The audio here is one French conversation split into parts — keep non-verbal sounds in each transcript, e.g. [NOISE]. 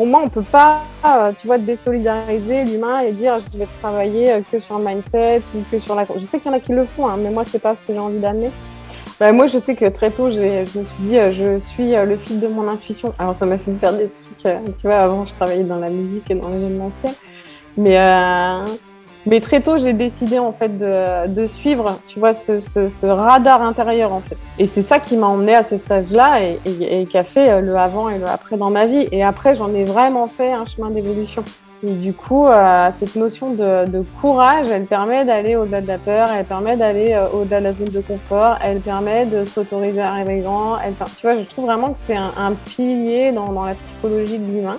pour moi, on peut pas, euh, tu vois, désolidariser l'humain et dire je vais travailler euh, que sur le mindset ou que sur la. Je sais qu'il y en a qui le font, hein, mais moi, c'est pas ce que j'ai envie d'amener. Bah, moi, je sais que très tôt, je me suis dit, je suis le fil de mon intuition. Alors, ça m'a fait faire des trucs, tu vois, avant, je travaillais dans la musique et dans l'événementiel. Mais mais très tôt, j'ai décidé en fait de, suivre, tu vois, ce, radar intérieur en fait. Et c'est ça qui m'a emmené à ce stage-là et, qui a fait euh, le avant et le après dans ma vie. Et après, j'en ai vraiment fait un chemin d'évolution. Et du coup, euh, cette notion de, courage, elle permet d'aller au-delà de la peur, elle permet d'aller euh, au-delà de la zone de confort, elle permet de s'autoriser à rêver grand. Tu vois, je trouve vraiment que c'est un, pilier dans la psychologie de l'humain.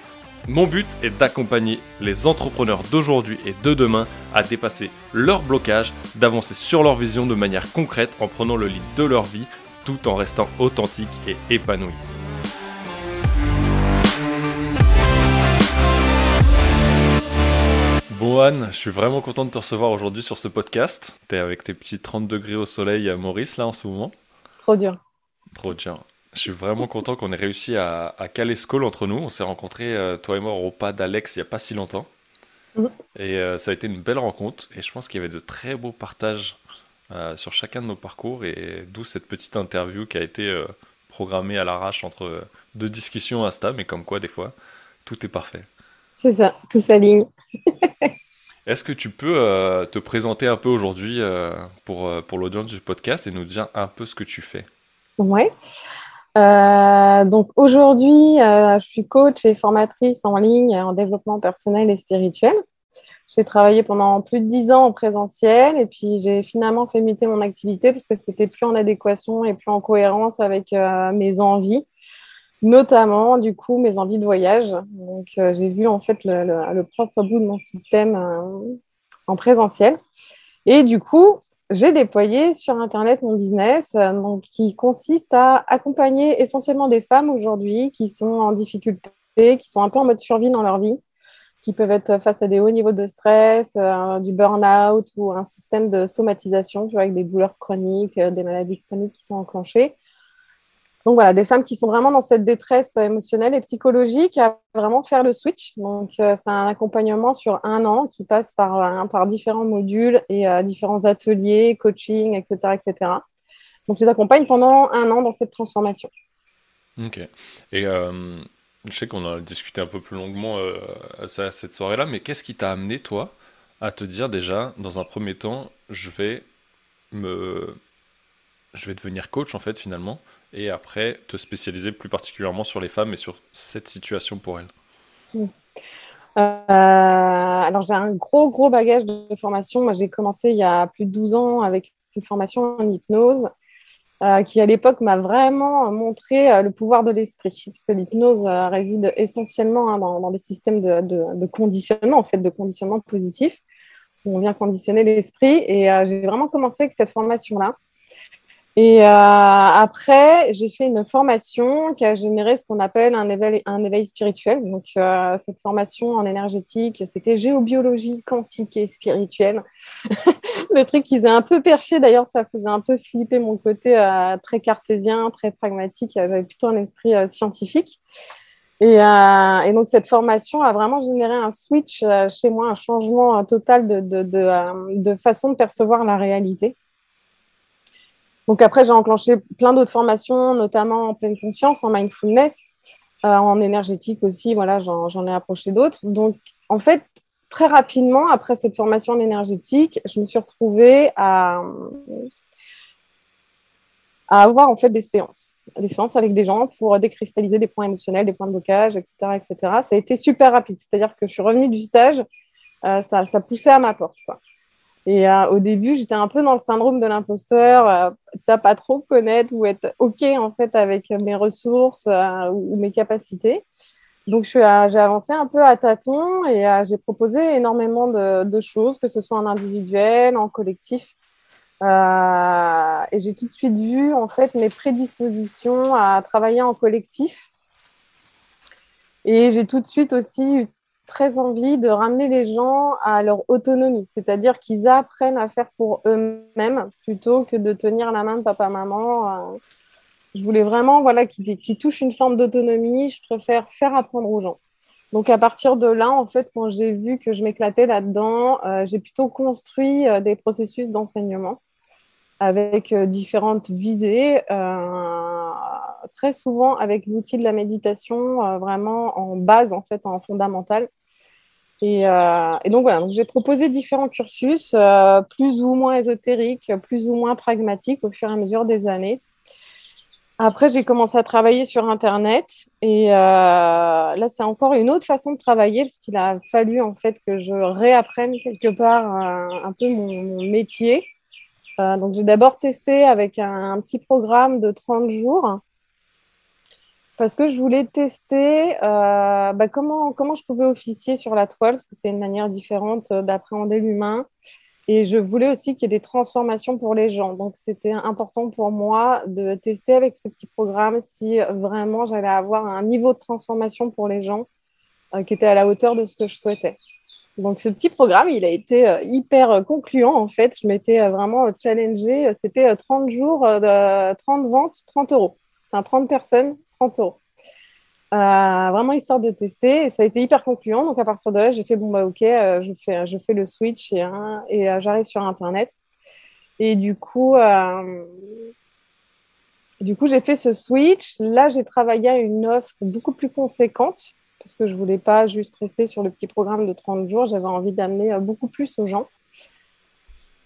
Mon but est d'accompagner les entrepreneurs d'aujourd'hui et de demain à dépasser leurs blocages, d'avancer sur leur vision de manière concrète en prenant le lead de leur vie tout en restant authentique et épanoui. Bon Anne, je suis vraiment content de te recevoir aujourd'hui sur ce podcast. T'es avec tes petits 30 degrés au soleil à Maurice là en ce moment. Trop dur. Trop dur. Je suis vraiment content qu'on ait réussi à, caler ce call entre nous. On s'est rencontrés, euh, toi et moi, au pas d'Alex il n'y a pas si longtemps. Mhm. Et euh, ça a été une belle rencontre. Et je pense qu'il y avait de très beaux partages euh, sur chacun de nos parcours. Et d'où cette petite interview qui a été programmée à l'arrache entre deux discussions Insta. Mais comme quoi, des fois, tout est parfait. C'est ça, tout s'aligne. [LAUGHS] Est-ce que tu peux te présenter un peu aujourd'hui pour, pour l'audience du podcast et nous dire un peu ce que tu fais? Ouais. Euh, donc aujourd'hui, euh, je suis coach et formatrice en ligne en développement personnel et spirituel. J'ai travaillé pendant plus de dix ans en présentiel et puis j'ai finalement fait muter mon activité parce que c'était plus en adéquation et plus en cohérence avec euh, mes envies, notamment du coup mes envies de voyage. Donc j'ai vu en fait le, le, le, propre bout de mon système en présentiel. Et du coup, j'ai déployé sur Internet mon business euh, donc, qui consiste à accompagner essentiellement des femmes aujourd'hui qui sont en difficulté, qui sont un peu en mode survie dans leur vie, qui peuvent être face à des hauts niveaux de stress, euh, du burn-out ou un système de somatisation, tu vois, avec des douleurs chroniques, euh, des maladies chroniques qui sont enclenchées. Donc voilà, des femmes qui sont vraiment dans cette détresse émotionnelle et psychologique à vraiment faire le switch. Donc euh, c'est un accompagnement sur un an qui passe par, euh, par différents modules et euh, différents ateliers, coaching, etc., etc. Donc je les accompagne pendant un an dans cette transformation. Ok. Et je sais qu'on a discuté un peu plus longuement cette soirée-là, mais qu'est-ce qui t'a amené toi à te dire déjà, dans un premier temps, je vais me, je vais devenir coach en fait finalement et après te spécialiser plus particulièrement sur les femmes et sur cette situation pour elles mmh. euh, Alors j'ai un gros gros bagage de formation. Moi j'ai commencé il y a plus de 12 ans avec une formation en hypnose euh, qui à l'époque m'a vraiment montré euh, le pouvoir de l'esprit parce que l'hypnose réside essentiellement hein, dans, dans, des systèmes de, conditionnement en fait de conditionnement positif où on vient conditionner l'esprit et j'ai vraiment commencé avec cette formation là. Et euh, après, j'ai fait une formation qui a généré ce qu'on appelle un éveil, un éveil spirituel. Donc, euh, cette formation en énergétique, c'était géobiologie quantique et spirituelle. [LAUGHS] le truc qui faisait un peu perché, d'ailleurs, ça faisait un peu flipper mon côté euh, très cartésien, très pragmatique. J'avais plutôt un esprit euh, scientifique. Et, euh, et, donc, cette formation a vraiment généré un switch euh, chez moi, un changement total de, de, de, de façon de percevoir la réalité. Donc après, j'ai enclenché plein d'autres formations, notamment en pleine conscience, en mindfulness, euh, en énergétique aussi. Voilà, j'en ai approché d'autres. Donc en fait, très rapidement, après cette formation en énergétique, je me suis retrouvée à, avoir en fait des séances, des séances avec des gens pour décristalliser des points émotionnels, des points de blocage, etc., etc. Ça a été super rapide. C'est-à-dire que je suis revenue du stage, euh, ça, ça poussait à ma porte. Quoi. Et euh, au début, j'étais un peu dans le syndrome de l'imposteur, euh, ça pas trop connaître ou être OK en fait avec mes ressources euh, ou mes capacités. Donc, j'ai avancé un peu à tâtons et j'ai proposé énormément de, choses, que ce soit en individuel, en collectif. et j'ai tout de suite vu en fait mes prédispositions à travailler en collectif. Et j'ai tout de suite aussi très envie de ramener les gens à leur autonomie, c'est-à-dire qu'ils apprennent à faire pour eux-mêmes plutôt que de tenir la main de papa-maman. Euh. Je voulais vraiment voilà, qu'ils touchent une forme d'autonomie. Je préfère faire apprendre aux gens. Donc à partir de là, en fait, quand j'ai vu que je m'éclatais là-dedans, euh, j'ai plutôt construit euh, des processus d'enseignement avec différentes visées, très souvent avec l'outil de la méditation vraiment en base, en fait, en fondamental. Euh, et, donc voilà, j'ai proposé différents cursus, euh, plus ou moins ésotériques, plus ou moins pragmatiques au fur et à mesure des années. Après, j'ai commencé à travailler sur Internet et euh, là, c'est encore une autre façon de travailler parce qu'il a fallu en fait que je réapprenne quelque part un peu mon, métier. donc, j'ai d'abord testé avec un, petit programme de 30 jours parce que je voulais tester euh, bah, comment, comment je pouvais officier sur la toile, c'était une manière différente euh, d'appréhender l'humain. Et je voulais aussi qu'il y ait des transformations pour les gens. Donc, c'était important pour moi de tester avec ce petit programme si vraiment j'allais avoir un niveau de transformation pour les gens euh, qui était à la hauteur de ce que je souhaitais. Donc, ce petit programme, il a été hyper concluant, en fait. Je m'étais vraiment challengée. C'était 30 jours, de 30 ventes, 30 euros. Enfin, 30 personnes, 30 euros. Euh, vraiment histoire de tester et ça a été hyper concluant. Donc à partir de là, j'ai fait bon bah ok, euh, je fais je fais le switch et, et euh, j'arrive sur internet. Et du coup, du coup j'ai fait ce switch. Là, j'ai travaillé à une offre beaucoup plus conséquente parce que je voulais pas juste rester sur le petit programme de 30 jours. J'avais envie d'amener beaucoup plus aux gens.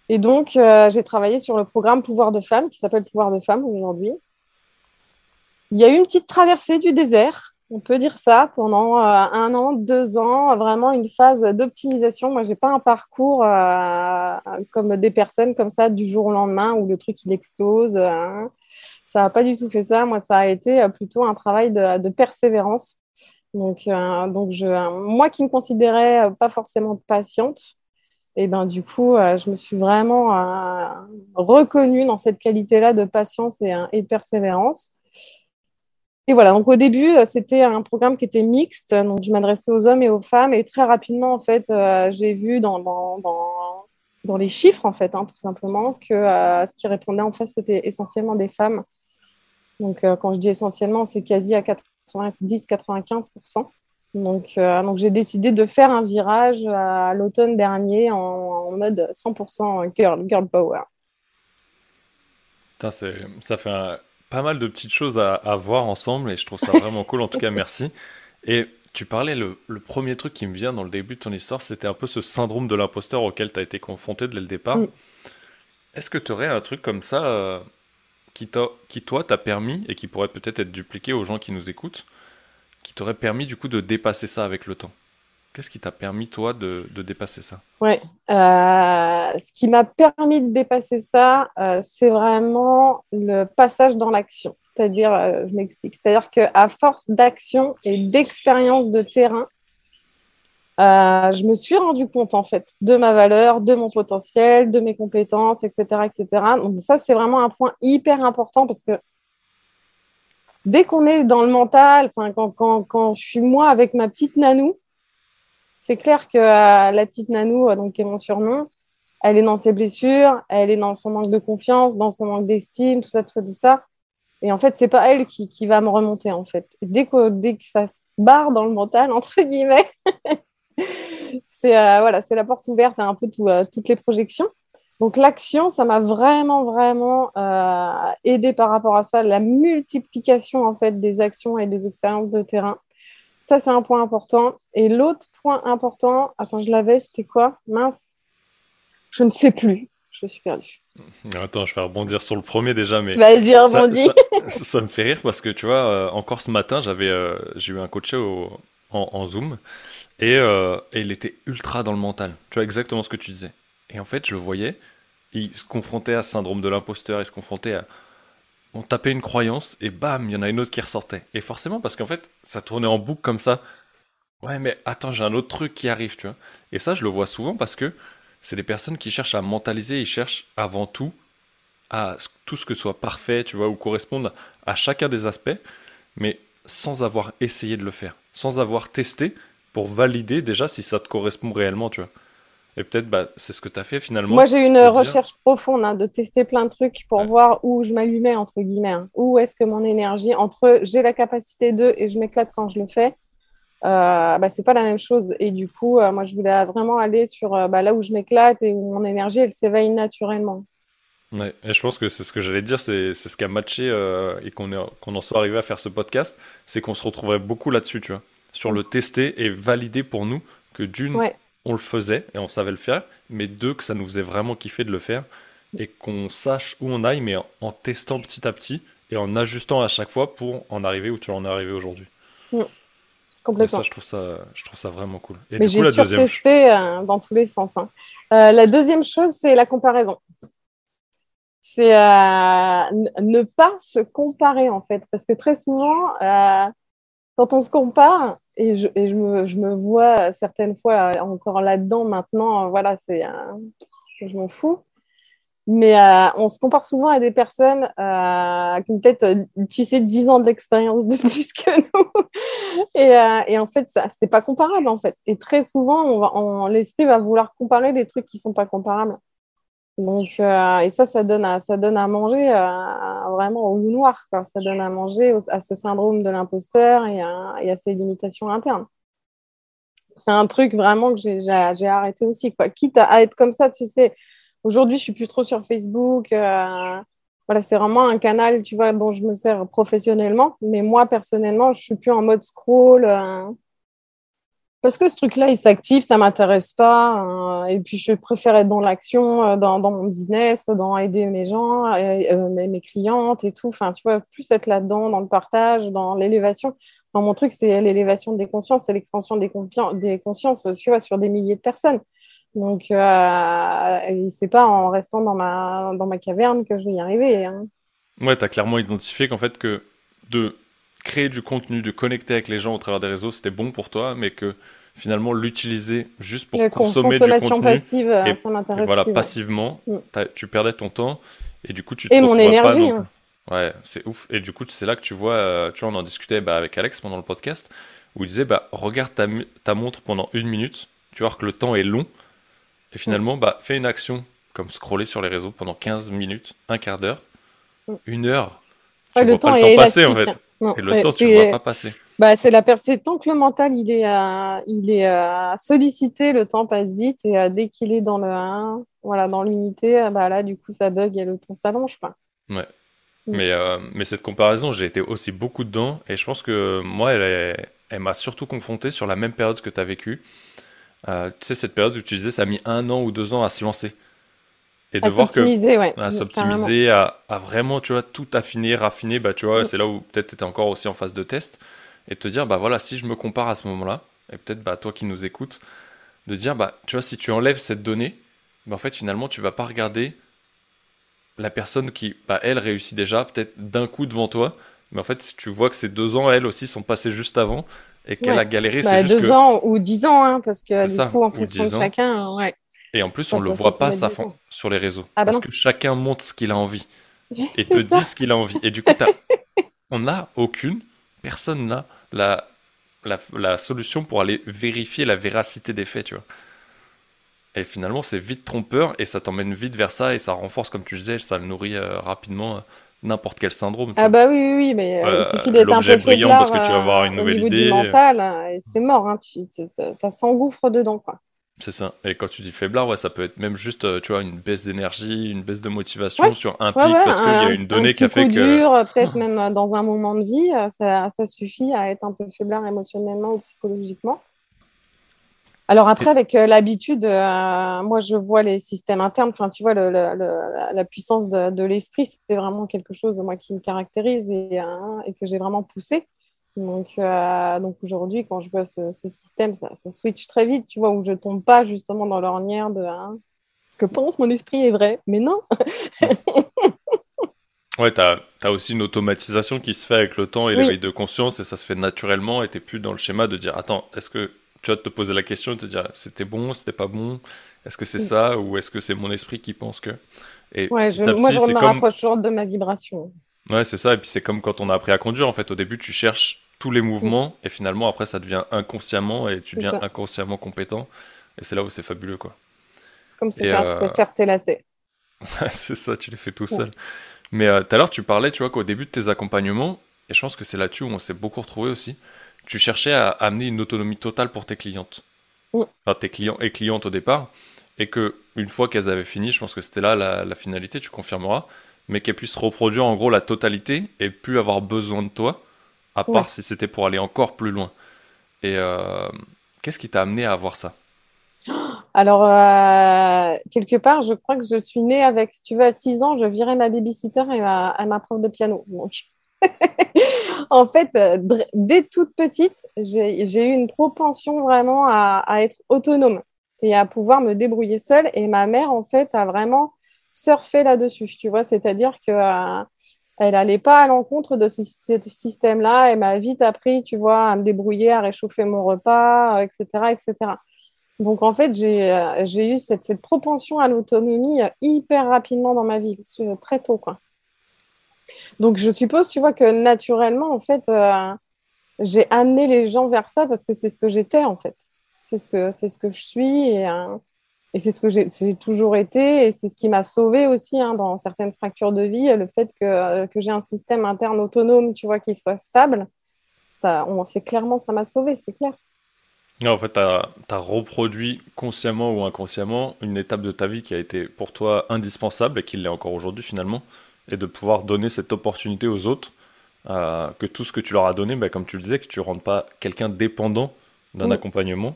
Et donc, j'ai travaillé sur le programme Pouvoir de Femme qui s'appelle Pouvoir de Femme aujourd'hui. Il y a eu une petite traversée du désert, on peut dire ça, pendant euh, un an, deux ans, vraiment une phase d'optimisation. Moi, je n'ai pas un parcours euh, comme des personnes comme ça du jour au lendemain où le truc il explose. Hein. Ça n'a pas du tout fait ça. Moi, ça a été euh, plutôt un travail de, persévérance. Donc, donc moi qui me considérais pas forcément patiente, et eh ben du coup, je me suis vraiment reconnue dans cette qualité-là de patience et de persévérance. Et voilà, donc au début, euh, c'était un programme qui était mixte, donc je m'adressais aux hommes et aux femmes, et très rapidement, en fait, euh, j'ai vu dans, dans, dans, les chiffres, en fait, hein, tout simplement, que euh, ce qui répondait en fait, c'était essentiellement des femmes. Donc quand je dis essentiellement, c'est quasi à 90-95%. Donc, donc j'ai décidé de faire un virage à l'automne dernier en, en, mode 100% girl, girl power. Putain, ça fait un pas mal de petites choses à, voir ensemble et je trouve ça [LAUGHS] vraiment cool. En tout cas, merci. Et tu parlais, le, premier truc qui me vient dans le début de ton histoire, c'était un peu ce syndrome de l'imposteur auquel tu as été confronté dès le départ. Mm. Est-ce que tu aurais un truc comme ça euh, qui, qui, toi, t'a permis et qui pourrait peut-être être dupliqué aux gens qui nous écoutent, qui t'aurait permis du coup de dépasser ça avec le temps? Qu'est-ce qui t'a permis, toi, de, dépasser ça? Ouais, euh, ce qui m'a permis de dépasser ça, euh, c'est vraiment le passage dans l'action. C'est-à-dire, euh, je m'explique, c'est-à-dire qu'à force d'action et d'expérience de terrain, je me suis rendu compte, en fait, de ma valeur, de mon potentiel, de mes compétences, etc. etc. Donc, ça, c'est vraiment un point hyper important parce que dès qu'on est dans le mental, quand, quand, quand je suis moi avec ma petite nanou, c'est clair que euh, la petite Nanou, euh, donc, qui est mon surnom, elle est dans ses blessures, elle est dans son manque de confiance, dans son manque d'estime, tout ça, tout ça, tout ça. Et en fait, c'est pas elle qui, va me remonter, en fait. dès, que, dès que ça se barre dans le mental, entre guillemets, [LAUGHS] c'est euh, voilà, c'est la porte ouverte à un peu toutes les projections. Donc l'action, ça m'a vraiment, vraiment aidé par rapport à ça, la multiplication en fait des actions et des expériences de terrain. Ça, c'est un point important. Et l'autre point important, attends, je l'avais, c'était quoi? Mince, je ne sais plus. Je suis perdue. [LAUGHS] Attends, je vais rebondir sur le premier déjà, mais. Vas-y, rebondis. Ça, me fait rire parce que tu vois, euh, encore ce matin, j'avais, euh, j'ai eu un coach en, en, Zoom euh, et, il était ultra dans le mental. Tu vois exactement ce que tu disais. Et en fait, je le voyais, il se confrontait à ce syndrome de l'imposteur, il se confrontait à on tapait une croyance et bam, il y en a une autre qui ressortait. Et forcément, parce qu'en fait, ça tournait en boucle comme ça. Ouais, mais attends, j'ai un autre truc qui arrive, tu vois. Et ça, je le vois souvent parce que c'est des personnes qui cherchent à mentaliser, ils cherchent avant tout à tout ce que soit parfait, tu vois, ou correspondre à chacun des aspects, mais sans avoir essayé de le faire, sans avoir testé pour valider déjà si ça te correspond réellement, tu vois. Et peut-être, bah, c'est ce que tu as fait finalement. Moi, j'ai une recherche profonde hein, de tester plein de trucs pour voir où je m'allumais, entre guillemets. Hein. Où est-ce que mon énergie, entre j'ai la capacité de et je m'éclate quand je le fais, euh, bah, c'est pas la même chose. Et du coup, euh, moi, je voulais vraiment aller sur euh, bah, là où je m'éclate et où mon énergie, elle s'éveille naturellement. Ouais, et je pense que c'est ce que j'allais dire, c'est ce qui a matché euh, et qu'on qu'on en soit arrivé à faire ce podcast, c'est qu'on se retrouverait beaucoup là-dessus, tu vois, sur le tester et valider pour nous que d'une, on le faisait et on savait le faire, mais deux, que ça nous faisait vraiment kiffer de le faire et qu'on sache où on aille, mais en, testant petit à petit et en ajustant à chaque fois pour en arriver où tu en es arrivé aujourd'hui. Mm. Complètement. ça, je trouve ça, je trouve ça vraiment cool. Et Mais j'ai surtesté euh, dans tous les sens. Hein. Euh, la deuxième chose, c'est la comparaison. C'est euh, ne pas se comparer, en fait. Parce que très souvent, quand on se compare, et je, me, vois certaines fois encore là-dedans maintenant, voilà, c'est je m'en fous. Mais euh, on se compare souvent à des personnes euh, qui ont peut-être, euh, tu sais, 10 ans d'expérience de [LAUGHS] plus que nous. et, euh, en fait, ça, c'est pas comparable, en fait. Et très souvent, l'esprit va vouloir comparer des trucs qui sont pas comparables. Donc, euh, et ça, ça donne à, ça donne à manger euh, vraiment au noir. Quoi. Ça donne à manger à ce syndrome de l'imposteur et à, et à ses limitations internes. C'est un truc vraiment que j'ai, arrêté aussi. Quoi. Quitte à être comme ça, tu sais Aujourd'hui, je suis plus trop sur Facebook. Euh, voilà, c'est vraiment un canal, tu vois, dont je me sers professionnellement. Mais moi, personnellement, je suis plus en mode scroll. Euh, parce que ce truc-là, il s'active, ça m'intéresse pas. Euh, et puis, je préfère être dans l'action, dans, mon business, dans aider mes gens, mes, clientes et tout. Enfin, tu vois, plus être là-dedans, dans le partage, dans l'élévation. mon truc, c'est l'élévation des consciences, c'est l'expansion des, consciences, tu vois, sur des milliers de personnes. Donc, euh, c'est pas en restant dans ma, dans ma caverne que je vais y arriver. Hein. Ouais, tu as clairement identifié qu'en fait, que de créer du contenu, de connecter avec les gens au travers des réseaux, c'était bon pour toi, mais que finalement, l'utiliser juste pour consommer du contenu. passive, et, ça m'intéresse. Voilà, passivement, mm. tu perdais ton temps et du coup, tu Et mon énergie. Hein. Ouais, c'est ouf. Et du coup, c'est là que tu vois, euh, tu vois, on en discutait bah, avec Alex pendant le podcast, où il disait, bah, regarde ta, ta montre pendant une minute, tu vois que le temps est long. Et finalement, bah, fais une action comme scroller sur les réseaux pendant 15 minutes, un quart d'heure, une heure. Tu vois pas le temps passer en fait. Et le temps, tu ne vois pas passer. Bah, c'est la c'est tant que le mental il est, à... il est à sollicité, le temps passe vite et euh, dès qu'il est dans le voilà, dans l'unité, euh, bah là du coup ça bug et le temps s'allonge Ouais. Mm. Mais, euh, mais cette comparaison, j'ai été aussi beaucoup dedans et je pense que moi, elle, elle m'a surtout confronté sur la même période que tu as vécu. Euh, tu sais, cette période où tu disais ça a mis un an ou deux ans à se lancer. Et de à voir que. Ouais, à s'optimiser, à, à, vraiment, tu vois, tout affiner, raffiner, bah, tu vois, mm. c'est là où peut-être tu étais encore aussi en phase de test. Et te dire, bah voilà, si je me compare à ce moment-là, et peut-être bah, toi qui nous écoutes, de dire, bah, tu vois, si tu enlèves cette donnée, bah, en fait, finalement, tu vas pas regarder la personne qui, bah, elle, réussit déjà, peut-être d'un coup devant toi. Mais en fait, si tu vois que ces deux ans, elles aussi, sont passés juste avant, et qu'elle a galéré. Bah, c'est deux ans ou dix ans, hein, parce que du coup, en fonction de chacun, ouais. Et en plus, on ne le voit pas ça sur les réseaux. Ah, bah parce que chacun montre ce qu'il a envie [LAUGHS] et te dit ce qu'il a envie. Et du coup, [LAUGHS] on n'a aucune, personne n'a la, la, la, solution pour aller vérifier la véracité des faits, tu vois. Et finalement, c'est vite trompeur et ça t'emmène vite vers ça et ça renforce, comme tu disais, ça le nourrit euh, rapidement n'importe quel syndrome. Ah bah oui, oui, mais euh, il suffit d'être un peu brillant parce que tu vas avoir une euh, nouvelle idée. du mental, hein, et c'est mort, hein, tu, ça, ça s'engouffre dedans, quoi. C'est ça. Et quand tu dis faiblard, ouais, ça peut être même juste, euh, tu vois, une baisse d'énergie, une baisse de motivation sur un pic parce qu'il y a une donnée qui a fait que. dur, peut-être [LAUGHS] même dans un moment de vie, ça, ça, suffit à être un peu faiblard émotionnellement ou psychologiquement. Alors après, avec euh, l'habitude, euh, moi, je vois les systèmes internes. Enfin, tu vois, le, le, la puissance de, de l'esprit, c'est vraiment quelque chose, moi, qui me caractérise et, euh, et que j'ai vraiment poussé. Donc, donc aujourd'hui, quand je vois ce, ce système, ça, ça, switch très vite, tu vois, où je tombe pas justement dans l'ornière de hein, ce que pense mon esprit est vrai, mais non. [LAUGHS] Ouais, tu as, aussi une automatisation qui se fait avec le temps et l'éveil de conscience, et ça se fait naturellement, et tu plus dans le schéma de dire, attends, est-ce que tu vas te poser la question et te dire, c'était bon, c'était pas bon, est-ce que c'est ça, ou est-ce que c'est mon esprit qui pense que... Et ouais, moi je me rapproche toujours de ma vibration. Ouais, c'est ça, et puis c'est comme quand on a appris à conduire, en fait, au début tu cherches tous les mouvements, et finalement après ça devient inconsciemment, et tu deviens inconsciemment compétent, et c'est là où c'est fabuleux, quoi. Comme se faire, euh... faire ses lacets. [LAUGHS] c'est ça, tu les fais tout seul. Mais euh, tout à l'heure, tu parlais, tu vois, qu'au début de tes accompagnements, et je pense que c'est là-dessus où on s'est beaucoup retrouvé aussi, tu cherchais à amener une autonomie totale pour tes clientes. Enfin, tes clients et clientes au départ, et que une fois qu'elles avaient fini, je pense que c'était là la, finalité, tu confirmeras, mais qu'elles puissent reproduire en gros la totalité et plus avoir besoin de toi, à part si c'était pour aller encore plus loin. Et euh, qu'est-ce qui t'a amené à avoir ça? Alors, euh, quelque part, je crois que je suis née avec, si tu veux, à 6 ans, je virais ma babysitter et ma, ma prof de piano. [LAUGHS] en fait, euh, dès toute petite, j'ai eu une propension vraiment à, être autonome et à pouvoir me débrouiller seule. Et ma mère, en fait, a vraiment surfé là-dessus, tu vois. C'est-à-dire que euh, elle n'allait pas à l'encontre de ce, système-là. Elle m'a vite appris, tu vois, à me débrouiller, à réchauffer mon repas, etc., etc. Donc, en fait, j'ai euh, eu cette, propension à l'autonomie euh, hyper rapidement dans ma vie, très tôt, quoi. Donc, je suppose, tu vois, que naturellement, en fait, euh, j'ai amené les gens vers ça parce que c'est ce que j'étais, en fait. C'est ce, que, ce que je suis et c'est ce que j'ai toujours été et c'est ce qui m'a sauvée aussi hein, dans certaines fractures de vie, le fait que, que j'ai un système interne autonome, tu vois, qui soit stable. Ça, on, clairement, ça m'a sauvée, c'est clair en fait, tu as, reproduit consciemment ou inconsciemment une étape de ta vie qui a été pour toi indispensable et qui l'est encore aujourd'hui finalement, et de pouvoir donner cette opportunité aux autres, euh, que tout ce que tu leur as donné, bah, comme tu le disais, que tu ne rendes pas quelqu'un dépendant d'un accompagnement.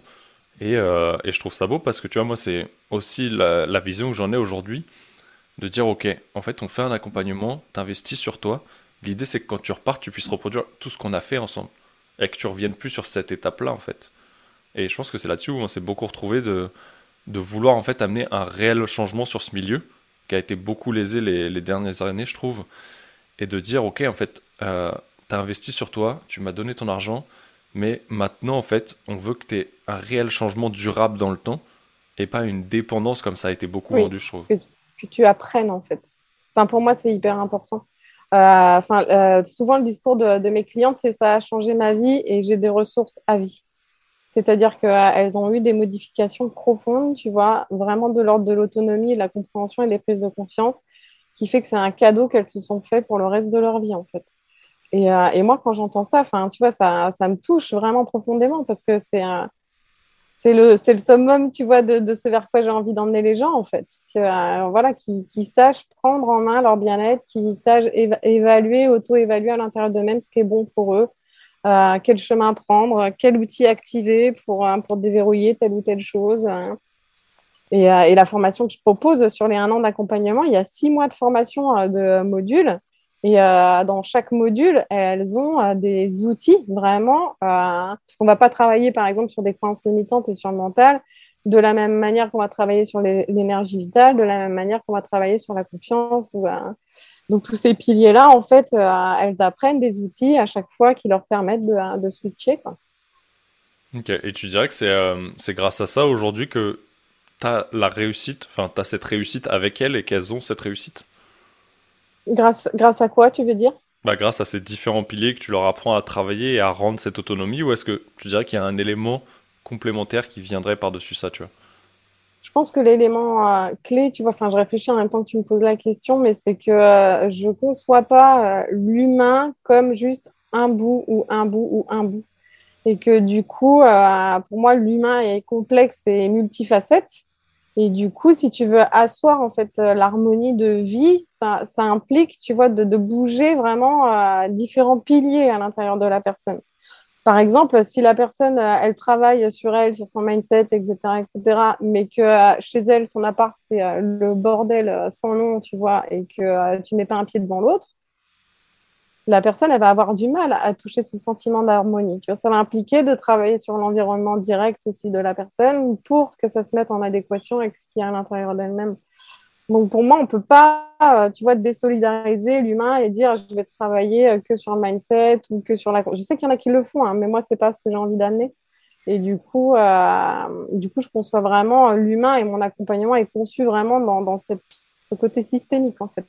Euh, et, je trouve ça beau parce que tu vois, moi, c'est aussi la, vision que j'en ai aujourd'hui, de dire, ok, en fait, on fait un accompagnement, tu investis sur toi. L'idée, c'est que quand tu repars, tu puisses reproduire tout ce qu'on a fait ensemble. Et que tu reviennes plus sur cette étape-là, en fait. Et je pense que c'est là-dessus où on s'est beaucoup retrouvé de, de vouloir en fait amener un réel changement sur ce milieu, qui a été beaucoup lésé les, dernières années, je trouve, et de dire, ok, en fait, euh, tu as investi sur toi, tu m'as donné ton argent, mais maintenant, en fait, on veut que tu aies un réel changement durable dans le temps, et pas une dépendance comme ça a été beaucoup vendu, je trouve. Que, tu apprennes, en fait. Enfin, pour moi, c'est hyper important. Euh, enfin, euh, souvent, le discours de, de mes clientes, c'est ça a changé ma vie et j'ai des ressources à vie. C'est-à-dire qu'elles ont eu des modifications profondes, tu vois, vraiment de l'ordre de l'autonomie, de la compréhension et des prises de conscience, qui fait que c'est un cadeau qu'elles se sont fait pour le reste de leur vie, en fait. Et, euh, moi, quand j'entends ça, tu vois, ça, me touche vraiment profondément parce que c'est le, summum, tu vois, de, ce vers quoi j'ai envie d'emmener les gens, en fait. Que, euh, voilà, qui, sachent prendre en main leur bien-être, qui sachent évaluer, auto-évaluer à l'intérieur d'eux-mêmes ce qui est bon pour eux, euh, quel chemin prendre, quel outil activer pour, déverrouiller telle ou telle chose. Euh. Et, et, la formation que je propose sur les un an d'accompagnement, il y a six mois de formation de modules. Et dans chaque module, elles ont des outils vraiment, parce qu'on ne va pas travailler par exemple sur des croyances limitantes et sur le mental de la même manière qu'on va travailler sur l'énergie vitale, de la même manière qu'on va travailler sur la confiance donc, tous ces piliers-là, en fait, euh, elles apprennent des outils à chaque fois qui leur permettent de, switcher. Ok, et tu dirais que c'est euh, grâce à ça aujourd'hui que tu as la réussite, enfin, tu as cette réussite avec elles et qu'elles ont cette réussite? Grâce, grâce à quoi, tu veux dire? Bah, Grâce à ces différents piliers que tu leur apprends à travailler et à rendre cette autonomie, ou est-ce que tu dirais qu'il y a un élément complémentaire qui viendrait par-dessus ça, tu vois? Je pense que l'élément euh, clé, tu vois, enfin, je réfléchis en même temps que tu me poses la question, mais c'est que euh, je ne conçois pas euh, l'humain comme juste un bout ou un bout ou un bout. Et que du coup, pour moi, l'humain est complexe et multifacette. Et du coup, si tu veux asseoir en fait l'harmonie de vie, ça, ça, implique, tu vois, de, bouger vraiment différents piliers à l'intérieur de la personne. Par exemple, si la personne, euh, elle travaille sur elle, sur son mindset, etc., etc., mais que euh, chez elle, son appart, c'est euh, le bordel sans nom, tu vois, et que tu mets pas un pied devant l'autre, la personne, elle va avoir du mal à toucher ce sentiment d'harmonie. Ça va impliquer de travailler sur l'environnement direct aussi de la personne pour que ça se mette en adéquation avec ce qu'il y a à l'intérieur d'elle-même. Donc pour moi, on ne peut pas, euh, tu vois, désolidariser l'humain et dire je vais travailler euh, que sur le mindset ou que sur la. Je sais qu'il y en a qui le font, hein, mais moi, ce n'est pas ce que j'ai envie d'amener. Et du coup, euh, du coup, je conçois vraiment l'humain et mon accompagnement est conçu vraiment dans, dans ce côté systémique, en fait.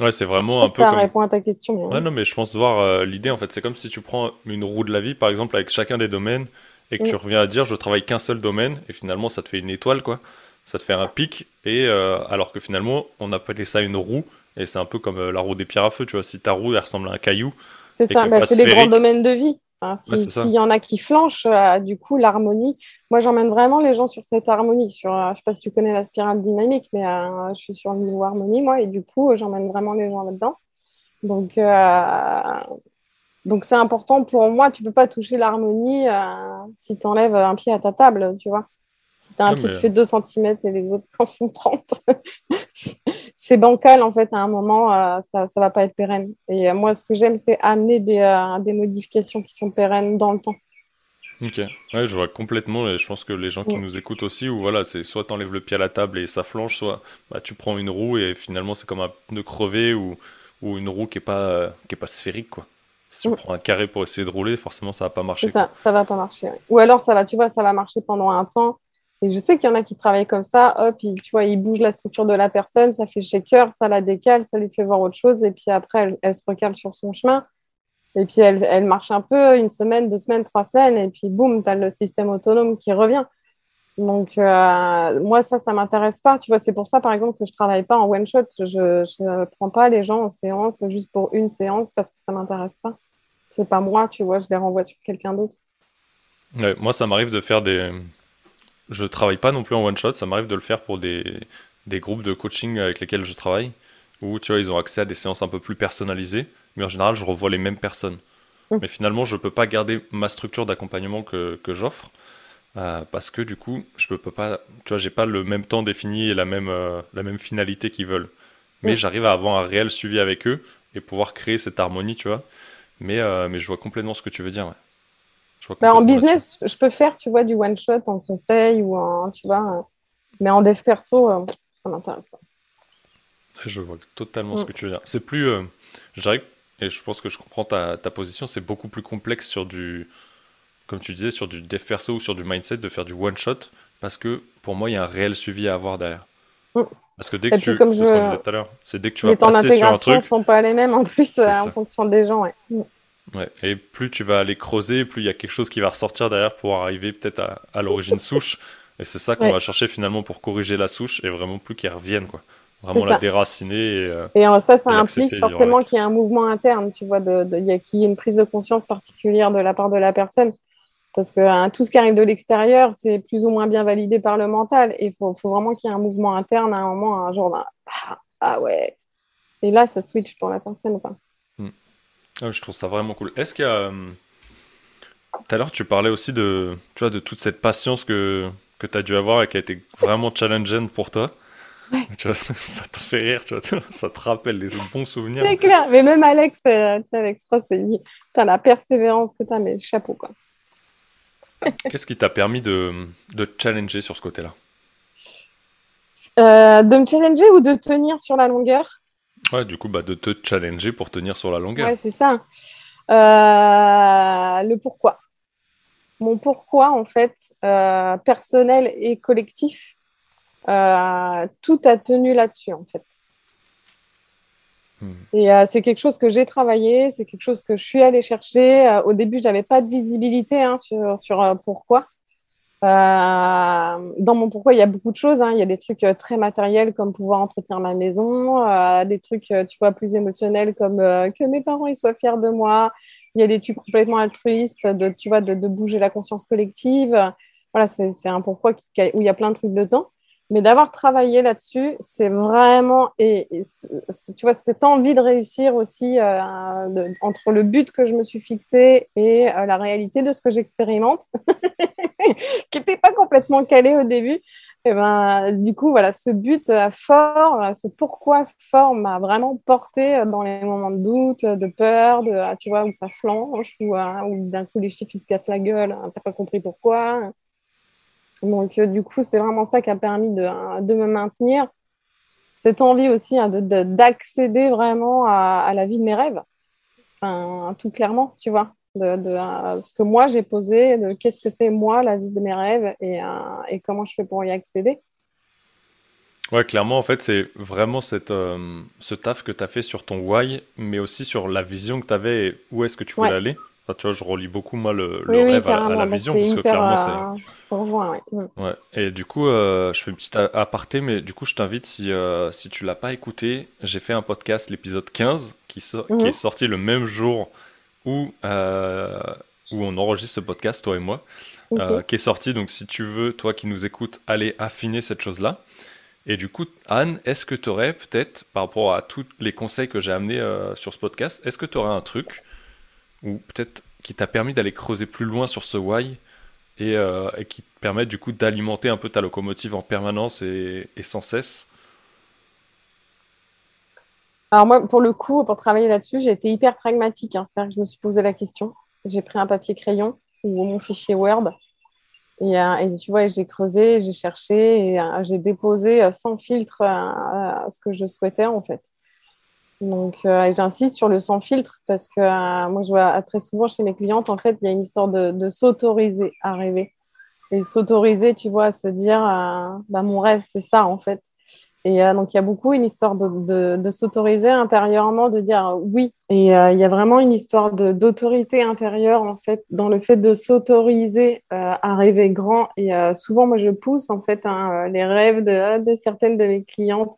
Ouais, c'est vraiment un peu. Ça répond à ta question. Ouais, non, mais je pense voir l'idée, en fait. C'est comme si tu prends une roue de la vie, par exemple, avec chacun des domaines et que tu mm. reviens à dire je travaille qu'un seul domaine et finalement ça te fait une étoile, quoi ça te fait un pic, et euh, alors que finalement, on appelait ça une roue, et c'est un peu comme euh, la roue des pierres à feu, tu vois, si ta roue, elle ressemble à un caillou. C'est ça, bah, c'est des grands domaines de vie. S'il y en a qui flanchent, euh, du coup, l'harmonie, moi j'emmène vraiment les gens sur cette harmonie. Sur, je ne sais pas si tu connais la spirale dynamique, mais je suis sur le niveau harmonie, moi, et du coup, j'emmène vraiment les gens là-dedans. Donc, donc c'est important pour moi, tu ne peux pas toucher l'harmonie si tu enlèves un pied à ta table, tu vois. Si tu as un pied qui fait 2 cm et les autres [LAUGHS] en font 30, [LAUGHS] c'est bancal en fait. À un moment, euh, ça ne va pas être pérenne. Et euh, moi, ce que j'aime, c'est amener des, euh, des, modifications qui sont pérennes dans le temps. Ok, ouais, je vois complètement. Et je pense que les gens qui nous écoutent aussi, ou voilà, c'est soit tu enlèves le pied à la table et ça flanche, soit bah, tu prends une roue et finalement c'est comme un pneu crevé ou, ou une roue qui n'est pas, qui est pas sphérique. quoi. Si tu prends un carré pour essayer de rouler, forcément ça va pas marcher. C'est ça, ça va pas marcher. Ou alors ça va, tu vois, ça va marcher pendant un temps et je sais qu'il y en a qui travaillent comme ça, hop, ils, tu vois, ils bougent la structure de la personne, ça fait shaker, ça la décale, ça lui fait voir autre chose, et puis après, elle, se recale sur son chemin. Et puis elle, elle, marche un peu, une semaine, deux semaines, trois semaines, et puis boum, tu as le système autonome qui revient. Donc, euh, moi, ça, ça m'intéresse pas. Tu vois, c'est pour ça, par exemple, que je travaille pas en one shot. Je ne prends pas les gens en séance juste pour une séance parce que ça m'intéresse pas. C'est pas moi, tu vois, je les renvoie sur quelqu'un d'autre. Moi, ça m'arrive de faire des, je travaille pas non plus en one shot, ça m'arrive de le faire pour des, des, groupes de coaching avec lesquels je travaille, où tu vois, ils ont accès à des séances un peu plus personnalisées, mais en général, je revois les mêmes personnes. Mm. Mais finalement, je peux pas garder ma structure d'accompagnement que, que j'offre, euh, parce que du coup, je peux pas, tu vois, j'ai pas le même temps défini et la même, euh, la même finalité qu'ils veulent. Mais mm. j'arrive à avoir un réel suivi avec eux et pouvoir créer cette harmonie, tu vois. Mais, euh, mais je vois complètement ce que tu veux dire. Ouais. Bah, en business, je peux faire, tu vois, du one shot en conseil ou en, tu vois, mais en dev perso, euh, ça m'intéresse pas. Je vois totalement ce mm. que tu veux dire. C'est plus, euh, j'arrive et je pense que je comprends ta, ta position, c'est beaucoup plus complexe sur du, comme tu disais, sur du dev perso ou sur du mindset de faire du one shot parce que pour moi, il y a un réel suivi à avoir derrière. Mm. Parce que dès que tu, comme je... ce qu'on disait tout à l'heure, c'est dès que tu vas passer sur un truc. Les temps sont pas les mêmes en plus euh, en fonction des gens, ouais. Mm. Ouais, et plus tu vas aller creuser, plus il y a quelque chose qui va ressortir derrière pour arriver peut-être à, l'origine [LAUGHS] souche. Et c'est ça qu'on va chercher finalement pour corriger la souche et vraiment plus qu'elle revienne, quoi. Vraiment la déraciner. Et, euh, et euh, ça, ça implique forcément qu'il y ait un mouvement interne, tu vois, de, de, qu'il y ait une prise de conscience particulière de la part de la personne. Parce que hein, tout ce qui arrive de l'extérieur, c'est plus ou moins bien validé par le mental. Et il faut, faut, vraiment qu'il y ait un mouvement interne à un moment, un jour, ah, ah, ouais. Et là, ça switch pour la personne. Ah, je trouve ça vraiment cool. Est-ce qu'il y a. Euh, tout à l'heure, tu parlais aussi de, tu vois, de toute cette patience que, que tu as dû avoir et qui a été vraiment challengeante pour toi. [LAUGHS] Tu vois, ça te fait rire, tu vois, [LAUGHS] ça te rappelle des bons souvenirs. C'est clair, mais même Alex, euh, Alex Ross, il la persévérance que tu as, mais chapeau quoi. [LAUGHS] Qu'est-ce qui t'a permis de, de te challenger sur ce côté-là? Euh, De me challenger ou de tenir sur la longueur? Ouais, du coup, bah, de te challenger pour tenir sur la longueur. Ouais, c'est ça. Euh, le pourquoi. Mon pourquoi, en fait, euh, personnel et collectif, euh, tout a tenu là-dessus, en fait. Hmm. Et c'est quelque chose que j'ai travaillé, c'est quelque chose que je suis allée chercher. au début, je n'avais pas de visibilité hein, sur, sur pourquoi. Euh, dans mon pourquoi, il y a beaucoup de choses. Hein. Il y a des trucs euh, très matériels comme pouvoir entretenir ma maison, euh, des trucs, tu vois, plus émotionnels comme que mes parents ils soient fiers de moi. Il y a des trucs complètement altruistes, de, tu vois, de, de bouger la conscience collective. Voilà, c'est un pourquoi où il y a plein de trucs dedans. Mais d'avoir travaillé là-dessus, c'est vraiment, et, tu vois, cette envie de réussir aussi euh, entre le but que je me suis fixé et euh, la réalité de ce que j'expérimente, [LAUGHS] qui n'était pas complètement calé au début. Et ben, du coup, voilà, ce but fort, ce pourquoi fort m'a vraiment porté dans les moments de doute, de peur, de, ah, tu vois, où ça flanche, ou, euh, d'un coup les chiffres se cassent la gueule, hein, t'as pas compris pourquoi. Donc, euh, du coup, c'est vraiment ça qui a permis de, de me maintenir. cette envie aussi hein, d'accéder vraiment à, la vie de mes rêves. tout clairement, tu vois, de, ce que moi j'ai posé, de qu'est-ce que c'est moi la vie de mes rêves et, et comment je fais pour y accéder. Ouais, clairement, en fait, c'est vraiment cette, euh, ce taf que tu as fait sur ton why, mais aussi sur la vision que tu avais et où est-ce que tu voulais aller. Tu vois, je relis beaucoup, moi, le, rêve à, la vision, parce que clairement, c'est... Euh, mm. ouais. Et du coup, euh, je fais une petite aparté, mais du coup, je t'invite, si, si tu l'as pas écouté, j'ai fait un podcast, l'épisode 15, qui, qui mhm. est sorti le même jour où, où on enregistre ce podcast, toi et moi, qui est sorti. Donc, si tu veux, toi qui nous écoutes, aller affiner cette chose-là. Et du coup, Anne, est-ce que tu aurais peut-être, par rapport à tous les conseils que j'ai amenés euh, sur ce podcast, est-ce que tu aurais un truc ou peut-être qui t'a permis d'aller creuser plus loin sur ce why euh, et, qui te permet du coup d'alimenter un peu ta locomotive en permanence et, sans cesse Alors moi, pour le coup, pour travailler là-dessus, j'ai été hyper pragmatique. Hein. C'est-à-dire que je me suis posé la question. J'ai pris un papier crayon ou mon fichier Word euh, et, tu vois, j'ai creusé, j'ai cherché et euh, j'ai déposé euh, sans filtre ce que je souhaitais en fait. Donc, j'insiste sur le sans filtre parce que moi, je vois très souvent chez mes clientes, en fait, il y a une histoire de, de s'autoriser à rêver. Et s'autoriser, tu vois, à se dire, bah, mon rêve, c'est ça, en fait. Et euh, donc, il y a beaucoup une histoire de, s'autoriser intérieurement, de dire oui. Et euh, il y a vraiment une histoire d'autorité intérieure, en fait, dans le fait de s'autoriser euh, à rêver grand. Et souvent, moi, je pousse, en fait, hein, les rêves de, de, certaines de mes clientes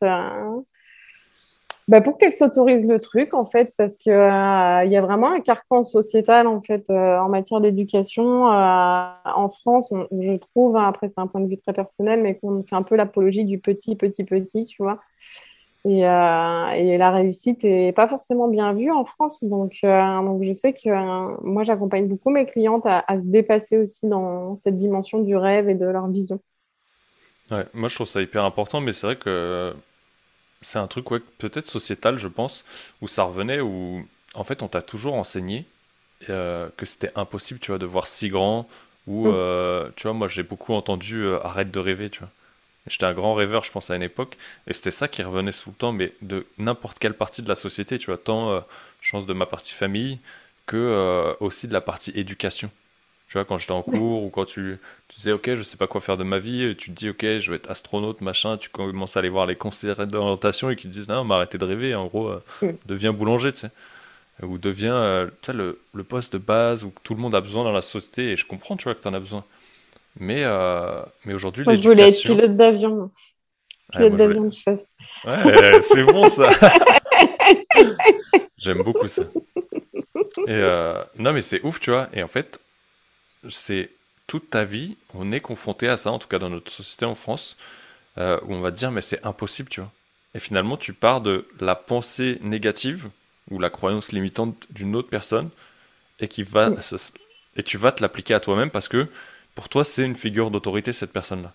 bah, pour qu'elle s'autorise le truc, en fait, parce qu'il euh, il y a vraiment un carcan sociétal, en fait, euh, en matière d'éducation. Euh, en France, je trouve, hein, après, c'est un point de vue très personnel, mais qu'on fait un peu l'apologie du petit, petit, petit, tu vois. Et, et la réussite n'est pas forcément bien vue en France. Donc, donc je sais que moi, j'accompagne beaucoup mes clientes à, à, se dépasser aussi dans cette dimension du rêve et de leur vision. Ouais, moi, je trouve ça hyper important, mais c'est vrai que c'est un truc ouais, peut-être sociétal, je pense, où ça revenait, où en fait on t'a toujours enseigné euh, que c'était impossible, tu vois, de voir si grand, ou mm. euh, tu vois, moi j'ai beaucoup entendu euh, arrête de rêver, tu vois. J'étais un grand rêveur, je pense, à une époque, et c'était ça qui revenait tout le temps, mais de n'importe quelle partie de la société, tu vois, tant, je pense, de ma partie famille que aussi de la partie éducation. Tu vois, quand j'étais en cours ou quand tu, tu disais, OK, je sais pas quoi faire de ma vie, et tu te dis, OK, je vais être astronaute, machin, tu commences à aller voir les conseillers d'orientation et qui te disent, non, mais arrêtez de rêver, en gros, euh, deviens boulanger, tu sais. Ou deviens euh, le, le, poste de base où tout le monde a besoin dans la société, et je comprends, tu vois, que tu en as besoin. Mais, euh, mais aujourd'hui, l'éducation... Je voulais être pilote d'avion. Pilote d'avion de chasse. Ouais, c'est bon ça. [LAUGHS] J'aime beaucoup ça. Et non, mais c'est ouf, tu vois. Et en fait, c'est toute ta vie, on est confronté à ça, en tout cas dans notre société en France, euh, où on va te dire mais c'est impossible, tu vois. Et finalement, tu pars de la pensée négative ou la croyance limitante d'une autre personne et qui va et tu vas te l'appliquer à toi-même parce que pour toi c'est une figure d'autorité cette personne-là.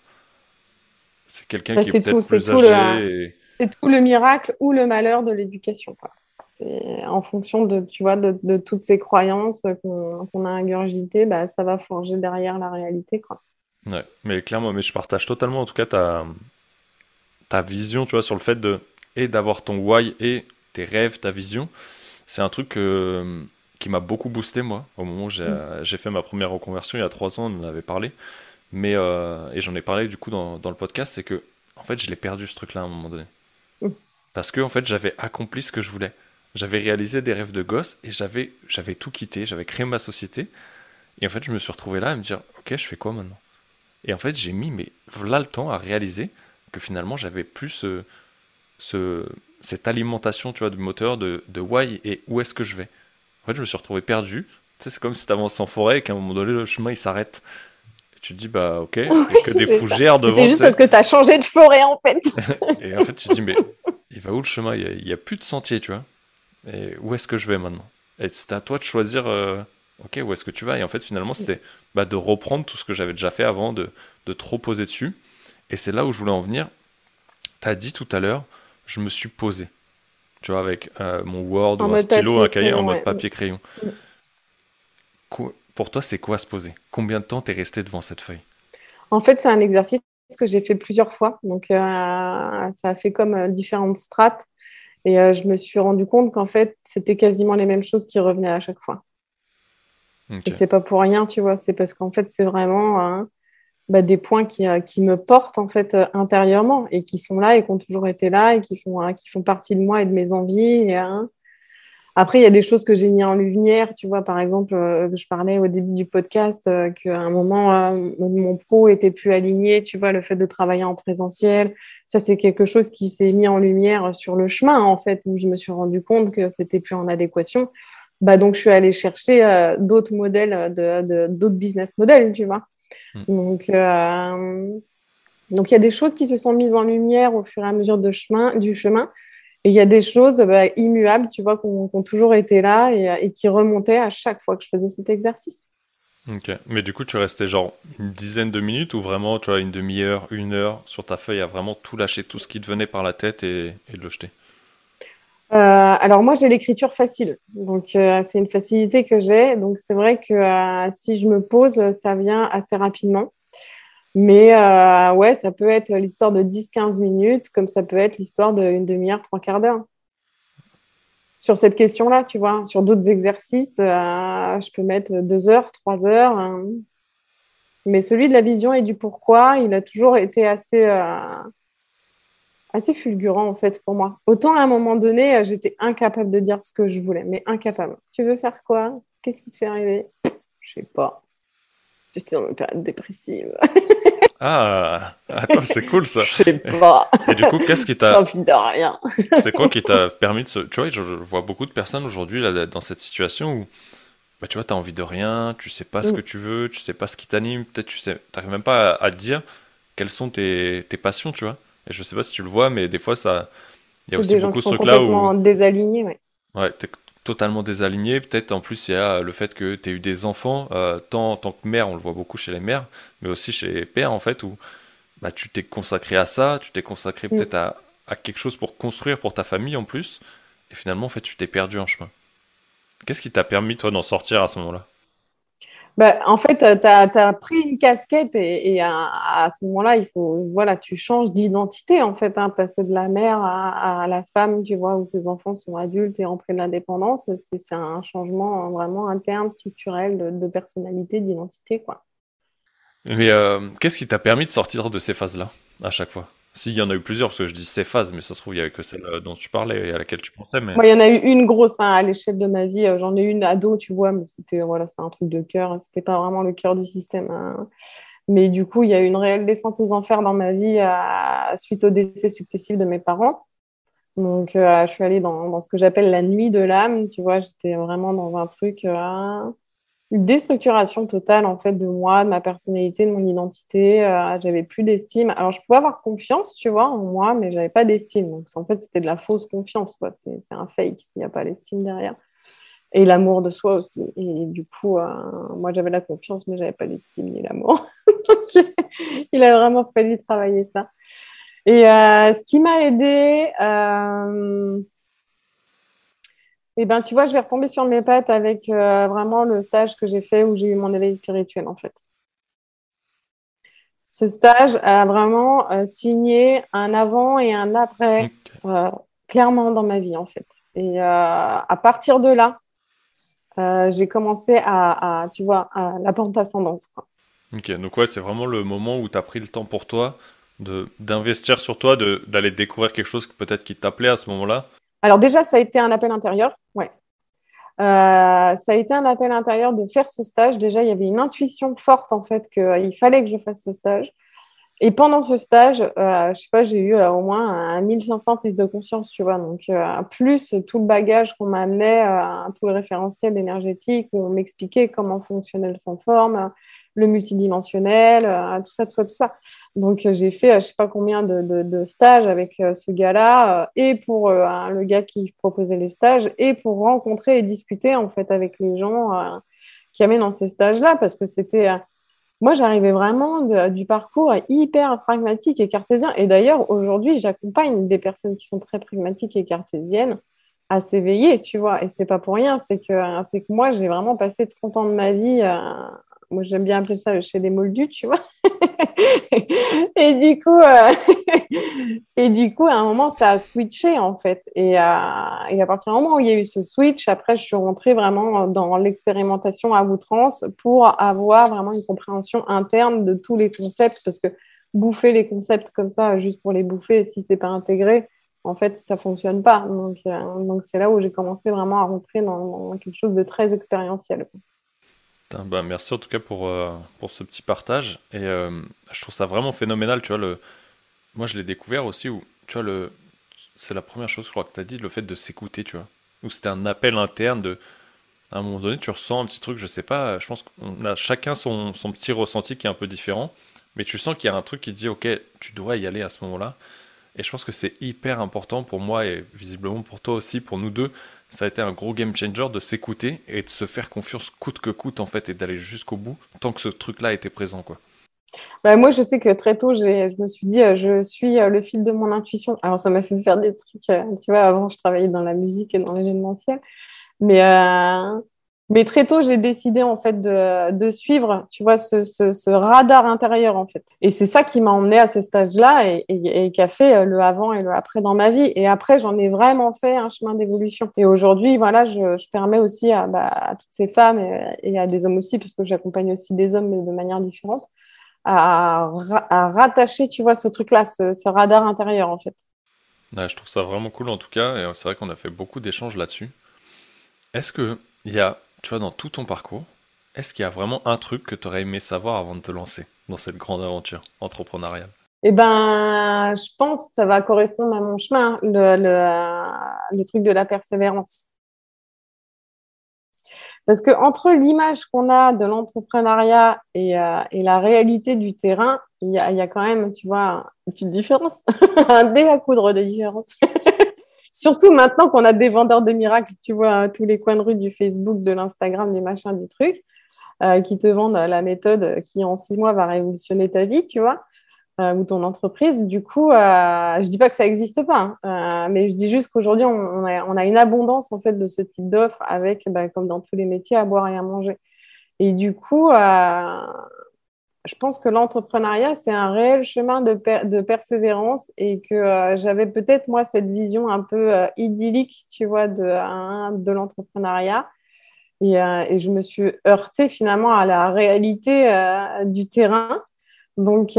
C'est quelqu'un bah, qui est, peut-être plus âgé. C'est tout le miracle ou le malheur de l'éducation. C'est en fonction de, tu vois, de, toutes ces croyances qu'on a ingurgitées, bah, ça va forger derrière la réalité. Quoi. Ouais, mais clairement, mais je partage totalement en tout cas ta, ta vision, tu vois, sur le fait de et d'avoir ton why et tes rêves, ta vision. C'est un truc qui m'a beaucoup boosté, moi, au moment où j'ai mm. fait ma première reconversion il y a trois ans, on en avait parlé. Mais, euh, et j'en ai parlé du coup dans, dans le podcast, c'est que, en fait, je l'ai perdu ce truc-là à un moment donné. Mm. Parce que, en fait, j'avais accompli ce que je voulais. J'avais réalisé des rêves de gosse et j'avais, j'avais tout quitté, j'avais créé ma société. Et en fait, je me suis retrouvé là à me dire, ok, je fais quoi maintenant? Et en fait, j'ai mis mais là le temps à réaliser que finalement, j'avais plus ce, ce, cette alimentation, tu vois, du moteur de, de why et où est-ce que je vais? En fait, je me suis retrouvé perdu. Tu sais, c'est comme si tu avances en forêt et qu'à un moment donné, le chemin, il s'arrête. Et tu te dis, bah ok, [LAUGHS] a que des fougères devant. C'est juste parce que tu as changé de forêt, en fait. [LAUGHS] [LAUGHS] et en fait, tu te dis, mais il va où le chemin? Il n'y a, a, plus de sentier, tu vois. Et où est-ce que je vais maintenant? Et c'était à toi de choisir, euh, ok, où est-ce que tu vas Et en fait, finalement, c'était bah, de reprendre tout ce que j'avais déjà fait avant, de, de trop poser dessus. Et c'est là où je voulais en venir. Tu as dit tout à l'heure, je me suis posé. Tu vois, avec euh, mon Word ou un stylo, un cahier en mode papier-crayon. Pour toi, c'est quoi se poser? Combien de temps t'es resté devant cette feuille? En fait, c'est un exercice que j'ai fait plusieurs fois. Donc, ça a fait comme différentes strates. Et je me suis rendu compte qu'en fait, c'était quasiment les mêmes choses qui revenaient à chaque fois. Et c'est pas pour rien, tu vois. C'est parce qu'en fait, c'est vraiment hein, bah, des points qui, qui, me portent en fait intérieurement et qui sont là et qui ont toujours été là et qui font, qui font partie de moi et de mes envies. Et, hein, après, il y a des choses que j'ai mis en lumière. Tu vois, par exemple, euh, je parlais au début du podcast euh, qu'à un moment, euh, mon pro était plus aligné. Tu vois, le fait de travailler en présentiel, ça, c'est quelque chose qui s'est mis en lumière sur le chemin, en fait, où je me suis rendu compte que c'était plus en adéquation. Bah, donc, je suis allée chercher d'autres modèles, de, d'autres business models, tu vois. Mm. Donc, donc, il y a des choses qui se sont mises en lumière au fur et à mesure de chemin, du chemin. Et il y a des choses bah, immuables, tu vois, qui ont, toujours été là et, qui remontaient à chaque fois que je faisais cet exercice. Ok, mais du coup, tu restais genre une dizaine de minutes ou vraiment, tu vois, une demi-heure, une heure sur ta feuille à vraiment tout lâcher, tout ce qui te venait par la tête et, et le jeter? Euh, alors moi j'ai l'écriture facile, donc euh, c'est une facilité que j'ai. Donc c'est vrai que euh, si je me pose, ça vient assez rapidement. Mais euh, ouais, ça peut être l'histoire de 10-15 minutes, comme ça peut être l'histoire d'une demi-heure, trois quarts d'heure. Sur cette question-là, tu vois, sur d'autres exercices, euh, je peux mettre deux heures, trois heures. Hein. Mais celui de la vision et du pourquoi, il a toujours été assez, euh, assez fulgurant en fait pour moi. Autant à un moment donné, j'étais incapable de dire ce que je voulais, mais incapable. Tu veux faire quoi? Qu'est-ce qui te fait rêver Je sais pas. J'étais dans une période dépressive. [LAUGHS] Ah, attends, c'est cool ça. Je sais pas. Et du coup, qu'est-ce qui t'a. de rien. c'est quoi qui t'a permis de se. Tu vois, je, vois beaucoup de personnes aujourd'hui là, dans cette situation où. Bah, tu vois, tu as envie de rien, tu sais pas ce mm. que tu veux, tu sais pas ce qui t'anime, peut-être tu sais, t'arrives même pas à, te dire quelles sont tes, tes, passions, tu vois. Et je sais pas si tu le vois, mais des fois, ça. Il y a aussi beaucoup de trucs là où. désalignés, ouais. Ouais, totalement désaligné. Peut-être en plus, il y a le fait que tu as eu des enfants, euh, tant en tant que mère, on le voit beaucoup chez les mères, mais aussi chez les pères, en fait, où bah, tu t'es consacré à ça, tu t'es consacré peut-être à, à, quelque chose pour construire pour ta famille en plus, et finalement, en fait, tu t'es perdu en chemin. Qu'est-ce qui t'a permis, toi, d'en sortir à ce moment-là? Bah, en fait, tu as, pris une casquette et, à, ce moment-là, il faut, voilà, tu changes d'identité, en fait, hein, passer de la mère à, la femme, tu vois, où ses enfants sont adultes et rentrés de l'indépendance, c'est un changement vraiment interne, structurel, de, personnalité, d'identité, quoi. Mais euh, qu'est-ce qui t'a permis de sortir de ces phases-là, à chaque fois? S'il y en a eu plusieurs, parce que je dis ces phases, mais ça se trouve, il n'y avait que celle euh, dont tu parlais et à laquelle tu pensais. Mais... il y en a eu une grosse hein, à l'échelle de ma vie. Euh, j'en ai une ado, tu vois, mais c'était voilà, un truc de cœur. C'était pas vraiment le cœur du système. Hein. Mais du coup, il y a eu une réelle descente aux enfers dans ma vie suite au décès successifs de mes parents. Donc, euh, je suis allée dans ce que j'appelle la nuit de l'âme. Tu vois, j'étais vraiment dans un truc une déstructuration totale en fait de moi, de ma personnalité, de mon identité. Euh, j'avais plus d'estime. Alors je pouvais avoir confiance, tu vois, en moi, mais j'avais pas d'estime. Donc en fait c'était de la fausse confiance, quoi. C'est, un fake s'il n'y a pas l'estime derrière. Et l'amour de soi aussi. Et du coup, euh, moi j'avais la confiance, mais j'avais pas l'estime ni l'amour. [LAUGHS] il a vraiment fallu travailler ça. Et euh, ce qui m'a aidé eh ben, tu vois, je vais retomber sur mes pattes avec euh, vraiment le stage que j'ai fait où j'ai eu mon éveil spirituel, en fait. Ce stage a vraiment euh, signé un avant et un après, euh, clairement dans ma vie, en fait. Et à partir de là, j'ai commencé à, tu vois, à la pente ascendante. Ok, donc ouais, c'est vraiment le moment où tu as pris le temps pour toi d'investir sur toi, d'aller découvrir quelque chose peut-être qui t'appelait à ce moment-là alors déjà, ça a été un appel intérieur, ouais. Euh, ça a été un appel intérieur de faire ce stage. Déjà, il y avait une intuition forte en fait qu'il fallait que je fasse ce stage. Et pendant ce stage, euh, je sais pas, j'ai eu euh, au moins 1500 prises de conscience, tu vois. Donc, plus tout le bagage qu'on m'amenait, peu le référentiel énergétique où on m'expliquait comment fonctionnait le sans forme, le multidimensionnel, euh, tout ça, tout ça, tout ça. Donc, euh, j'ai fait, euh, je sais pas combien de, stages avec ce gars-là, et pour le gars qui proposait les stages, et pour rencontrer et discuter, en fait, avec les gens qui amènent dans ces stages-là, parce que c'était... moi, j'arrivais vraiment du parcours hyper pragmatique et cartésien. Et d'ailleurs, aujourd'hui, j'accompagne des personnes qui sont très pragmatiques et cartésiennes à s'éveiller, tu vois. Et c'est pas pour rien, c'est que, que moi, j'ai vraiment passé 30 ans de ma vie moi j'aime bien appeler ça chez les moldus, tu vois. [LAUGHS] et du coup, euh, [LAUGHS] et du coup, à un moment, ça a switché en fait. Et, et, à partir du moment où il y a eu ce switch, après, je suis rentrée vraiment dans l'expérimentation à outrance pour avoir vraiment une compréhension interne de tous les concepts, parce que bouffer les concepts comme ça, juste pour les bouffer, si c'est pas intégré, en fait, ça fonctionne pas. Donc, euh, donc c'est là où j'ai commencé vraiment à rentrer dans, quelque chose de très expérientiel. Bah, merci en tout cas pour, euh, pour ce petit partage. Et euh, je trouve ça vraiment phénoménal. Tu vois, le... Moi, je l'ai découvert aussi où, tu vois, le... c'est la première chose, je crois, que tu as dit, le fait de s'écouter, tu vois. Où c'était un appel interne de. À un moment donné, tu ressens un petit truc, je sais pas, je pense qu'on a chacun son, son petit ressenti qui est un peu différent. Mais tu sens qu'il y a un truc qui te dit, ok, tu dois y aller à ce moment-là. Et je pense que c'est hyper important pour moi et visiblement pour toi aussi, pour nous deux. Ça a été un gros game changer de s'écouter et de se faire confiance coûte que coûte en fait et d'aller jusqu'au bout tant que ce truc-là était présent quoi. Bah, moi, je sais que très tôt, je me suis dit, euh, je suis euh, le fil de mon intuition. Alors, ça m'a fait faire des trucs, euh, tu vois, avant, je travaillais dans la musique et dans l'événementiel. Mais, mais très tôt, j'ai décidé en fait de, de suivre, tu vois, ce, ce, radar intérieur en fait. Et c'est ça qui m'a emmené à ce stage-là et, et, qui a fait euh, le avant et le après dans ma vie. Et après, j'en ai vraiment fait un chemin d'évolution. Et aujourd'hui, voilà, je, je, permets aussi à, bah, toutes ces femmes et, à des hommes aussi, puisque j'accompagne aussi des hommes mais de manière différente, à, rattacher, tu vois, ce truc-là, ce, radar intérieur en fait. Je trouve ça vraiment cool en tout cas. Et c'est vrai qu'on a fait beaucoup d'échanges là-dessus. Est-ce qu'il y a dans tout ton parcours, est-ce qu'il y a vraiment un truc que tu aurais aimé savoir avant de te lancer dans cette grande aventure entrepreneuriale? Eh ben, je pense que ça va correspondre à mon chemin, le, truc de la persévérance. Parce que entre l'image qu'on a de l'entrepreneuriat et, euh, la réalité du terrain, il y a, quand même, tu vois, une petite différence, [LAUGHS] un dé à coudre de différence. [LAUGHS] Surtout maintenant qu'on a des vendeurs de miracles, tu vois, tous les coins de rue du Facebook, de l'Instagram, du machin, du truc, euh, qui te vendent la méthode qui en six mois va révolutionner ta vie, tu vois, euh, ou ton entreprise. Du coup, euh, je dis pas que ça n'existe pas, hein, euh, mais je dis juste qu'aujourd'hui, on, a, une abondance en fait de ce type d'offres avec, bah, comme dans tous les métiers, à boire et à manger. Et du coup, je pense que l'entrepreneuriat, c'est un réel chemin de, de persévérance et que euh, j'avais peut-être, moi, cette vision un peu euh, idyllique, tu vois, de, hein, de l'entrepreneuriat. Et, euh, et, je me suis heurtée finalement à la réalité du terrain. Donc,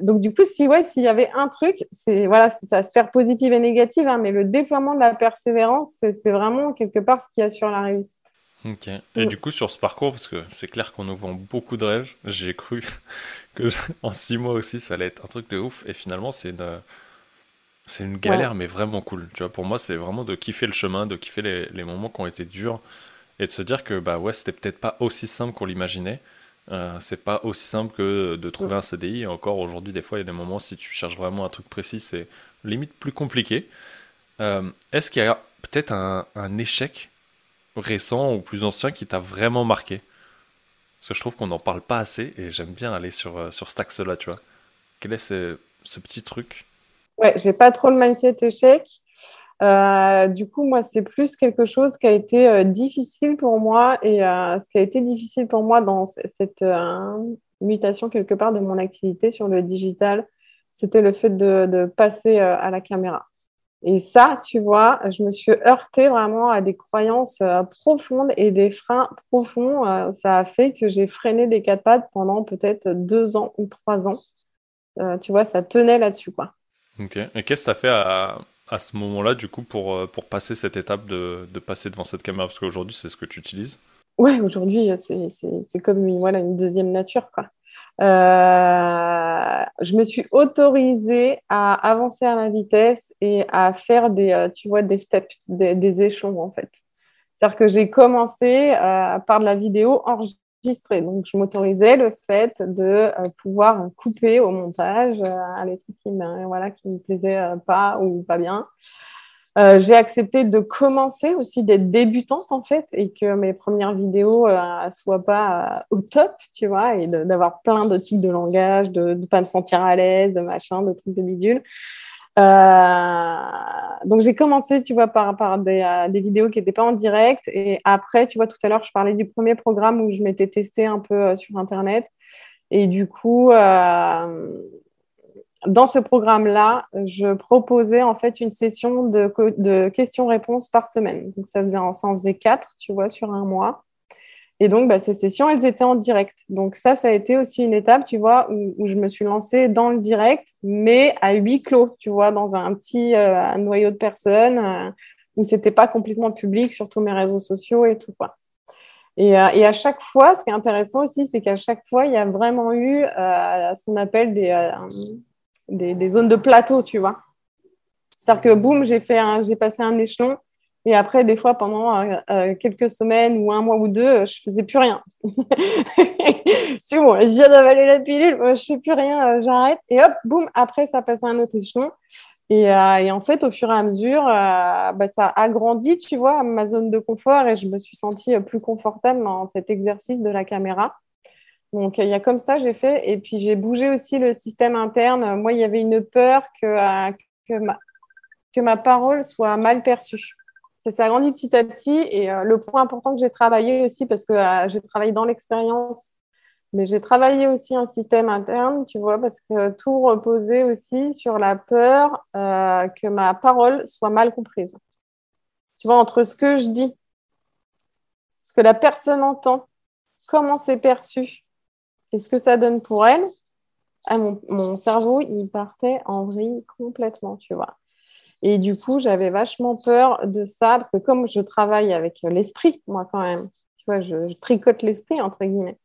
donc, du coup, si, ouais, s'il y avait un truc, c'est voilà, sa sphère positive et négative, hein, mais le déploiement de la persévérance, c'est vraiment quelque part ce qui assure la réussite. Ok. Et du coup, sur ce parcours, parce que c'est clair qu'on nous vend beaucoup de rêves, j'ai cru [LAUGHS] que [LAUGHS] en six mois aussi, ça allait être un truc de ouf. Et finalement, c'est une, c'est une galère, ouais. mais vraiment cool. Tu vois, pour moi, c'est vraiment de kiffer le chemin, de kiffer les, les, moments qui ont été durs et de se dire que, bah ouais, c'était peut-être pas aussi simple qu'on l'imaginait. Euh, c'est pas aussi simple que de trouver un CDI. Et encore aujourd'hui, des fois, il y a des moments, si tu cherches vraiment un truc précis, c'est limite plus compliqué. Euh, est-ce qu'il y a peut-être un, un échec récent ou plus ancien qui t'a vraiment marqué Parce que je trouve qu'on n'en parle pas assez et j'aime bien aller sur, euh, sur cet axe-là, tu vois. Quel est ce, ce petit truc? Ouais, j'ai pas trop le mindset échec. Euh, du coup, moi, c'est plus quelque chose qui a été euh, difficile pour moi et ce qui a été difficile pour moi dans cette mutation quelque part de mon activité sur le digital, c'était le fait de, de passer à la caméra. Et ça, tu vois, je me suis heurtée vraiment à des croyances euh, profondes et des freins profonds. Euh, ça a fait que j'ai freiné des quatre pattes pendant peut-être deux ans ou trois ans. Euh, tu vois, ça tenait là-dessus, quoi. Ok. Et qu'est-ce que ça fait à, à ce moment-là, du coup, pour, pour passer cette étape de, de passer devant cette caméra? Parce qu'aujourd'hui, c'est ce que tu utilises. Ouais, aujourd'hui, c'est comme une, voilà, une deuxième nature, quoi. Euh, je me suis autorisée à avancer à ma vitesse et à faire des, euh, tu vois, des steps, des, des échelons en fait. C'est-à-dire que j'ai commencé euh, par de la vidéo enregistrée. Donc, je m'autorisais le fait de euh, pouvoir couper au montage les trucs qui me, voilà, me plaisaient pas ou pas bien. Euh, j'ai accepté de commencer aussi d'être débutante en fait et que mes premières vidéos euh, soient pas euh, au top, tu vois, et d'avoir plein de types de langage, de ne pas me sentir à l'aise, de machin, de trucs de bidule. donc j'ai commencé, tu vois, par, des vidéos qui n'étaient pas en direct. Et après, tu vois, tout à l'heure, je parlais du premier programme où je m'étais testée un peu sur Internet. Et du coup, dans ce programme-là, je proposais en fait une session de, questions-réponses par semaine. Donc ça, faisait, ça en faisait quatre, tu vois, sur un mois. Et donc, bah, ces sessions, elles étaient en direct. Donc ça, ça a été aussi une étape, tu vois, où, je me suis lancée dans le direct, mais à huis clos, tu vois, dans un petit euh, noyau de personnes, euh, où c'était pas complètement public sur tous mes réseaux sociaux et tout, euh, et, à chaque fois, ce qui est intéressant aussi, c'est qu'à chaque fois, il y a vraiment eu ce qu'on appelle des, des, zones de plateau, tu vois. C'est-à-dire que boum, j'ai fait j'ai passé un échelon et après, des fois, pendant euh, euh, quelques semaines ou un mois ou deux, je faisais plus rien. [LAUGHS] c'est bon, je viens d'avaler la pilule, je fais plus rien, euh, j'arrête. Et hop, boum, après, ça passe à un autre échelon. Et, en fait, au fur et à mesure, bah, ça a agrandi, tu vois, ma zone de confort et je me suis sentie plus confortable dans cet exercice de la caméra. Donc, il y a comme ça, j'ai fait. Et puis, j'ai bougé aussi le système interne. Moi, il y avait une peur que, euh, que, ma, que ma parole soit mal perçue. Ça s'est agrandi petit à petit. Et euh, le point important que j'ai travaillé aussi, parce que euh, j'ai travaillé dans l'expérience, mais j'ai travaillé aussi un système interne, tu vois, parce que tout reposait aussi sur la peur que ma parole soit mal comprise. Tu vois, entre ce que je dis, ce que la personne entend, comment c'est perçu et ce que ça donne pour elle, ah, mon, cerveau, il partait en vrille complètement, tu vois. Et du coup, j'avais vachement peur de ça, parce que comme je travaille avec l'esprit, moi quand même, tu vois, je, tricote l'esprit, entre guillemets.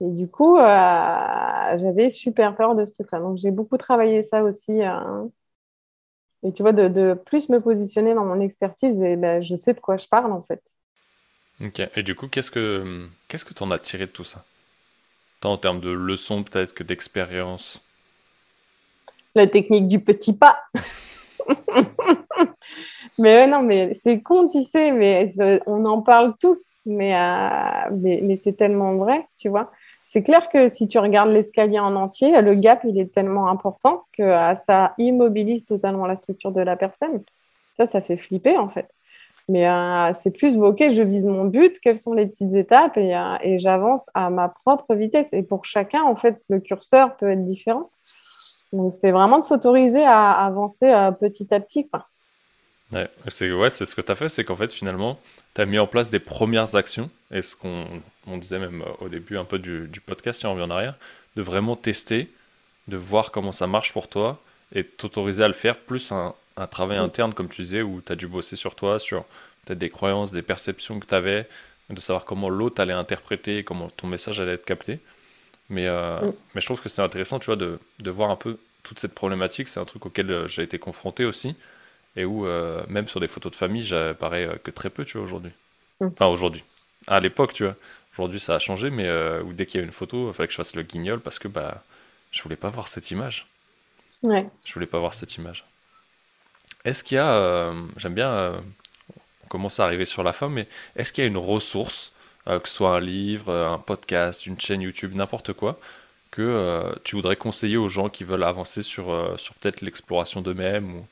Et du coup, euh, j'avais super peur de ce truc-là. Donc, j'ai beaucoup travaillé ça aussi. Euh, et tu vois, de, plus me positionner dans mon expertise, et ben, je sais de quoi je parle, en fait. Ok. Et du coup, qu'est-ce que qu'est-ce que tu en as tiré de tout ça? En termes de leçons peut-être que d'expérience La technique du petit pas. [LAUGHS] mais non, mais c'est con, tu sais, mais on en parle tous, mais, euh, mais, c'est tellement vrai, tu vois. C'est clair que si tu regardes l'escalier en entier, le gap, il est tellement important que euh, ça immobilise totalement la structure de la personne. Ça, ça fait flipper, en fait. Mais euh, c'est plus, ok, je vise mon but, quelles sont les petites étapes et, euh, et j'avance à ma propre vitesse. Et pour chacun, en fait, le curseur peut être différent. Donc, c'est vraiment de s'autoriser à avancer euh, petit à petit. Quoi. Ouais, c'est ouais, ce que tu as fait, c'est qu'en fait, finalement, tu as mis en place des premières actions. Et ce qu'on on disait même au début un peu du, du, podcast, si on revient en arrière, de vraiment tester, de voir comment ça marche pour toi et t'autoriser à le faire, plus un, un travail interne, comme tu disais, où tu as dû bosser sur toi, sur peut-être des croyances, des perceptions que tu avais, de savoir comment l'autre allait interpréter, comment ton message allait être capté. Mais, euh, mais je trouve que c'est intéressant, tu vois, de, de, voir un peu toute cette problématique. C'est un truc auquel euh, j'ai été confronté aussi, et où euh, même sur des photos de famille, j'apparais que très peu, tu vois, aujourd'hui. Enfin, aujourd'hui. À l'époque, tu vois. Aujourd'hui, ça a changé, mais où dès qu'il y a une photo, il fallait que je fasse le guignol parce que bah, je voulais pas voir cette image. Ouais. Je voulais pas voir cette image. Est-ce qu'il y a, euh, j'aime bien, euh, on commence à arriver sur la fin, mais est-ce qu'il y a une ressource, euh, que ce soit un livre, un podcast, une chaîne YouTube, n'importe quoi, que tu voudrais conseiller aux gens qui veulent avancer sur, sur peut-être l'exploration d'eux-mêmes ou,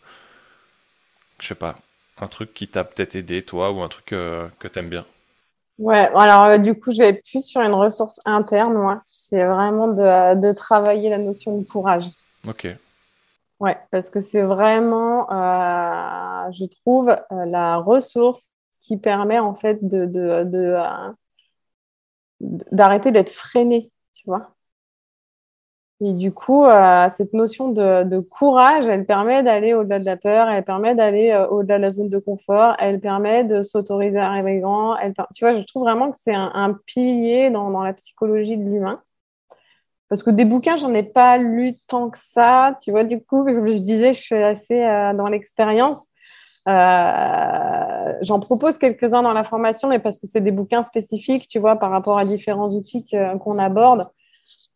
je sais pas, un truc qui t'a peut-être aidé, toi, ou un truc que tu aimes bien? Ouais, alors du coup, je vais plus sur une ressource interne, moi. C'est vraiment de, de travailler la notion de courage. Ok. Ouais, parce que c'est vraiment, euh, je trouve, euh, la ressource qui permet en fait de, euh, d'arrêter d'être freiné, tu vois. Et du coup, cette notion de, courage, elle permet d'aller au-delà de la peur, elle permet d'aller au-delà de la zone de confort, elle permet de s'autoriser à rêver grand. Elle, tu vois, je trouve vraiment que c'est un, pilier dans la psychologie de l'humain. Parce que des bouquins, j'en ai pas lu tant que ça. Tu vois, du coup, comme je disais, je suis assez euh, dans l'expérience. Euh, j'en propose quelques-uns dans la formation, mais parce que c'est des bouquins spécifiques, tu vois, par rapport à différents outils qu'on aborde.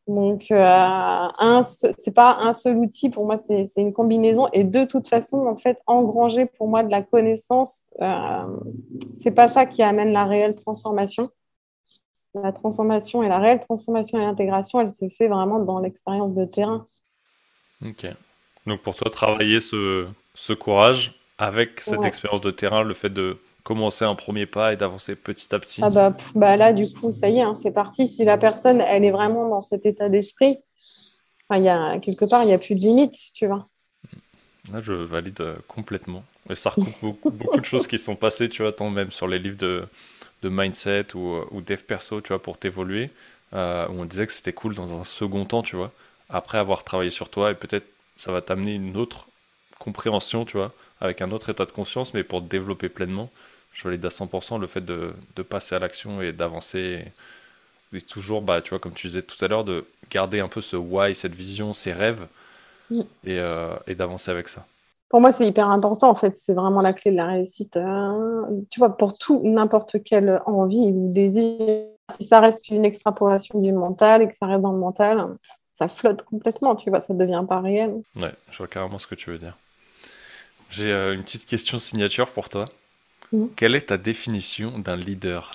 Donc, euh, un, c'est pas un seul outil. Pour moi, c'est une combinaison. Et de toute façon, en fait, engranger pour moi de la connaissance, euh, c'est pas ça qui amène la réelle transformation la transformation et la réelle transformation et l'intégration, elle se fait vraiment dans l'expérience de terrain. Ok. Donc pour toi, travailler ce, ce courage avec cette Ouais. expérience de terrain, le fait de commencer un premier pas et d'avancer petit à petit. Ah bah, bah là, du coup, ça y est, hein, c'est parti. Si la personne, elle est vraiment dans cet état d'esprit, enfin, il y a, quelque part, il n'y a plus de limite, tu vois. Là, je valide euh, complètement. Et ça recoupe beaucoup, beaucoup de choses qui sont passées, tu vois, tant même sur les livres de, de mindset ou, euh, ou dev perso, tu vois, pour t'évoluer, euh, où on disait que c'était cool dans un second temps, tu vois, après avoir travaillé sur toi, et peut-être ça va t'amener une autre compréhension, tu vois, avec un autre état de conscience, mais pour te développer pleinement, je valide à 100% le fait de, de passer à l'action et d'avancer. Et, et toujours, bah, tu vois, comme tu disais tout à l'heure, de garder un peu ce why, cette vision, ces rêves, et, euh, et d'avancer avec ça. Pour moi, c'est hyper important, en fait. C'est vraiment la clé de la réussite. hein. Tu vois, pour tout, n'importe quelle envie ou désir, si ça reste une extrapolation du mental et que ça reste dans le mental, ça flotte complètement, tu vois, ça ne devient pas réel. Ouais, je vois carrément ce que tu veux dire. J'ai euh, une petite question signature pour toi. Mhm. Quelle est ta définition d'un leader?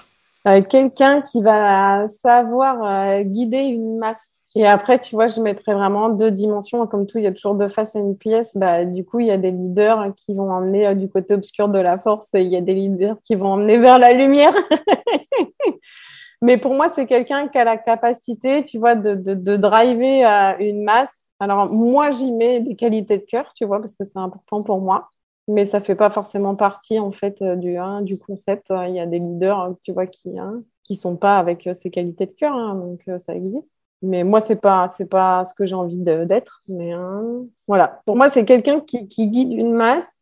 Euh, quelqu'un qui va savoir euh, guider une masse. Et après, tu vois, je mettrais vraiment deux dimensions. Comme tout, il y a toujours deux faces à une pièce. Bah, du coup, il y a des leaders qui vont emmener euh, du côté obscur de la force et il y a des leaders qui vont emmener vers la lumière. [LAUGHS] Mais pour moi, c'est quelqu'un qui a la capacité, tu vois, de, de, driver euh, une masse. Alors, moi, j'y mets des qualités de cœur, tu vois, parce que c'est important pour moi. Mais ça fait pas forcément partie, en fait, euh, du, du concept. Il y a des leaders, tu vois, qui hein, qui sont pas avec ces qualités de cœur. hein, donc, ça existe. Mais moi, c'est pas, c'est pas ce que j'ai envie d'être. Mais hein, voilà. Pour moi, c'est quelqu'un qui, qui guide une masse.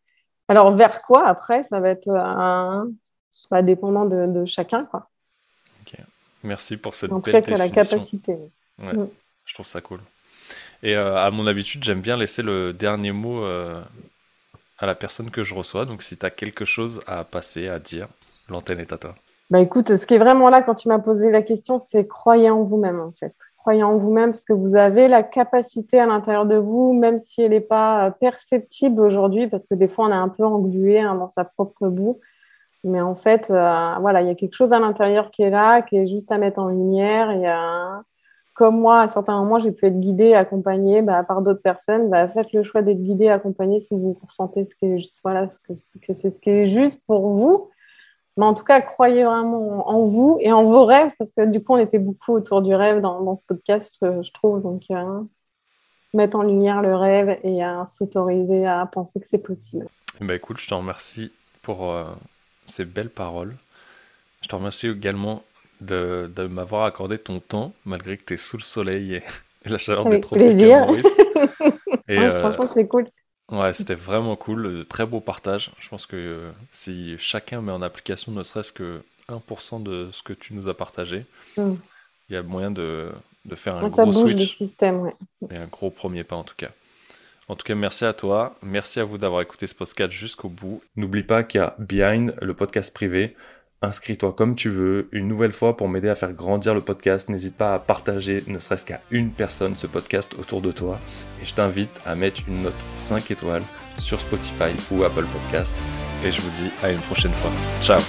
Alors, vers quoi après, ça va être euh, un, bah, dépendant de, de chacun, quoi. Merci pour cette En tout belle cas, a la capacité. Ouais, Mm. je trouve ça cool. Et euh, à mon habitude, j'aime bien laisser le dernier mot euh, à la personne que je reçois. Donc si tu as quelque chose à passer, à dire, l'antenne est à toi. Bah écoute, ce qui est vraiment là quand tu m'as posé la question, c'est croyez en vous-même en fait. Croyez en vous-même parce que vous avez la capacité à l'intérieur de vous, même si elle n'est pas euh, perceptible aujourd'hui, parce que des fois on est un peu englué hein, dans sa propre boue. Mais en fait, euh, voilà, il y a quelque chose à l'intérieur qui est là, qui est juste à mettre en lumière. Il y a, comme moi, à certains moments, j'ai pu être guidée, accompagnée bah, par d'autres personnes. Bah, faites le choix d'être guidée, accompagnée si vous ressentez ce juste, voilà, ce que, que c'est ce qui est juste pour vous. Mais en tout cas, croyez vraiment en vous et en vos rêves, parce que du coup, on était beaucoup autour du rêve dans, dans ce podcast, euh, je trouve. Donc, euh, mettre en lumière le rêve et à s'autoriser à penser que c'est possible. Ben, écoute, je te remercie pour euh, ces belles paroles. Je te remercie également de, de m'avoir accordé ton temps, malgré que tu es sous le soleil et, [LAUGHS] et la chaleur des tropiques plaisir. [LAUGHS] Et, Ouais, euh, Franchement, c'est cool. Ouais, c'était vraiment cool, euh, très beau partage. Je pense que euh, si chacun met en application ne serait-ce que 1% de ce que tu nous as partagé, Mm. il y a moyen de, de faire un ça gros bouge le switch système. Ouais. et un gros premier pas en tout cas. En tout cas, merci à toi, merci à vous d'avoir écouté ce podcast jusqu'au bout. N'oublie pas qu'il y a Behind, le podcast privé. Inscris-toi comme tu veux. Une nouvelle fois, pour m'aider à faire grandir le podcast, n'hésite pas à partager, ne serait-ce qu'à une personne, ce podcast autour de toi. Et je t'invite à mettre une note 5 étoiles sur Spotify ou Apple Podcast. Et je vous dis à une prochaine fois. Ciao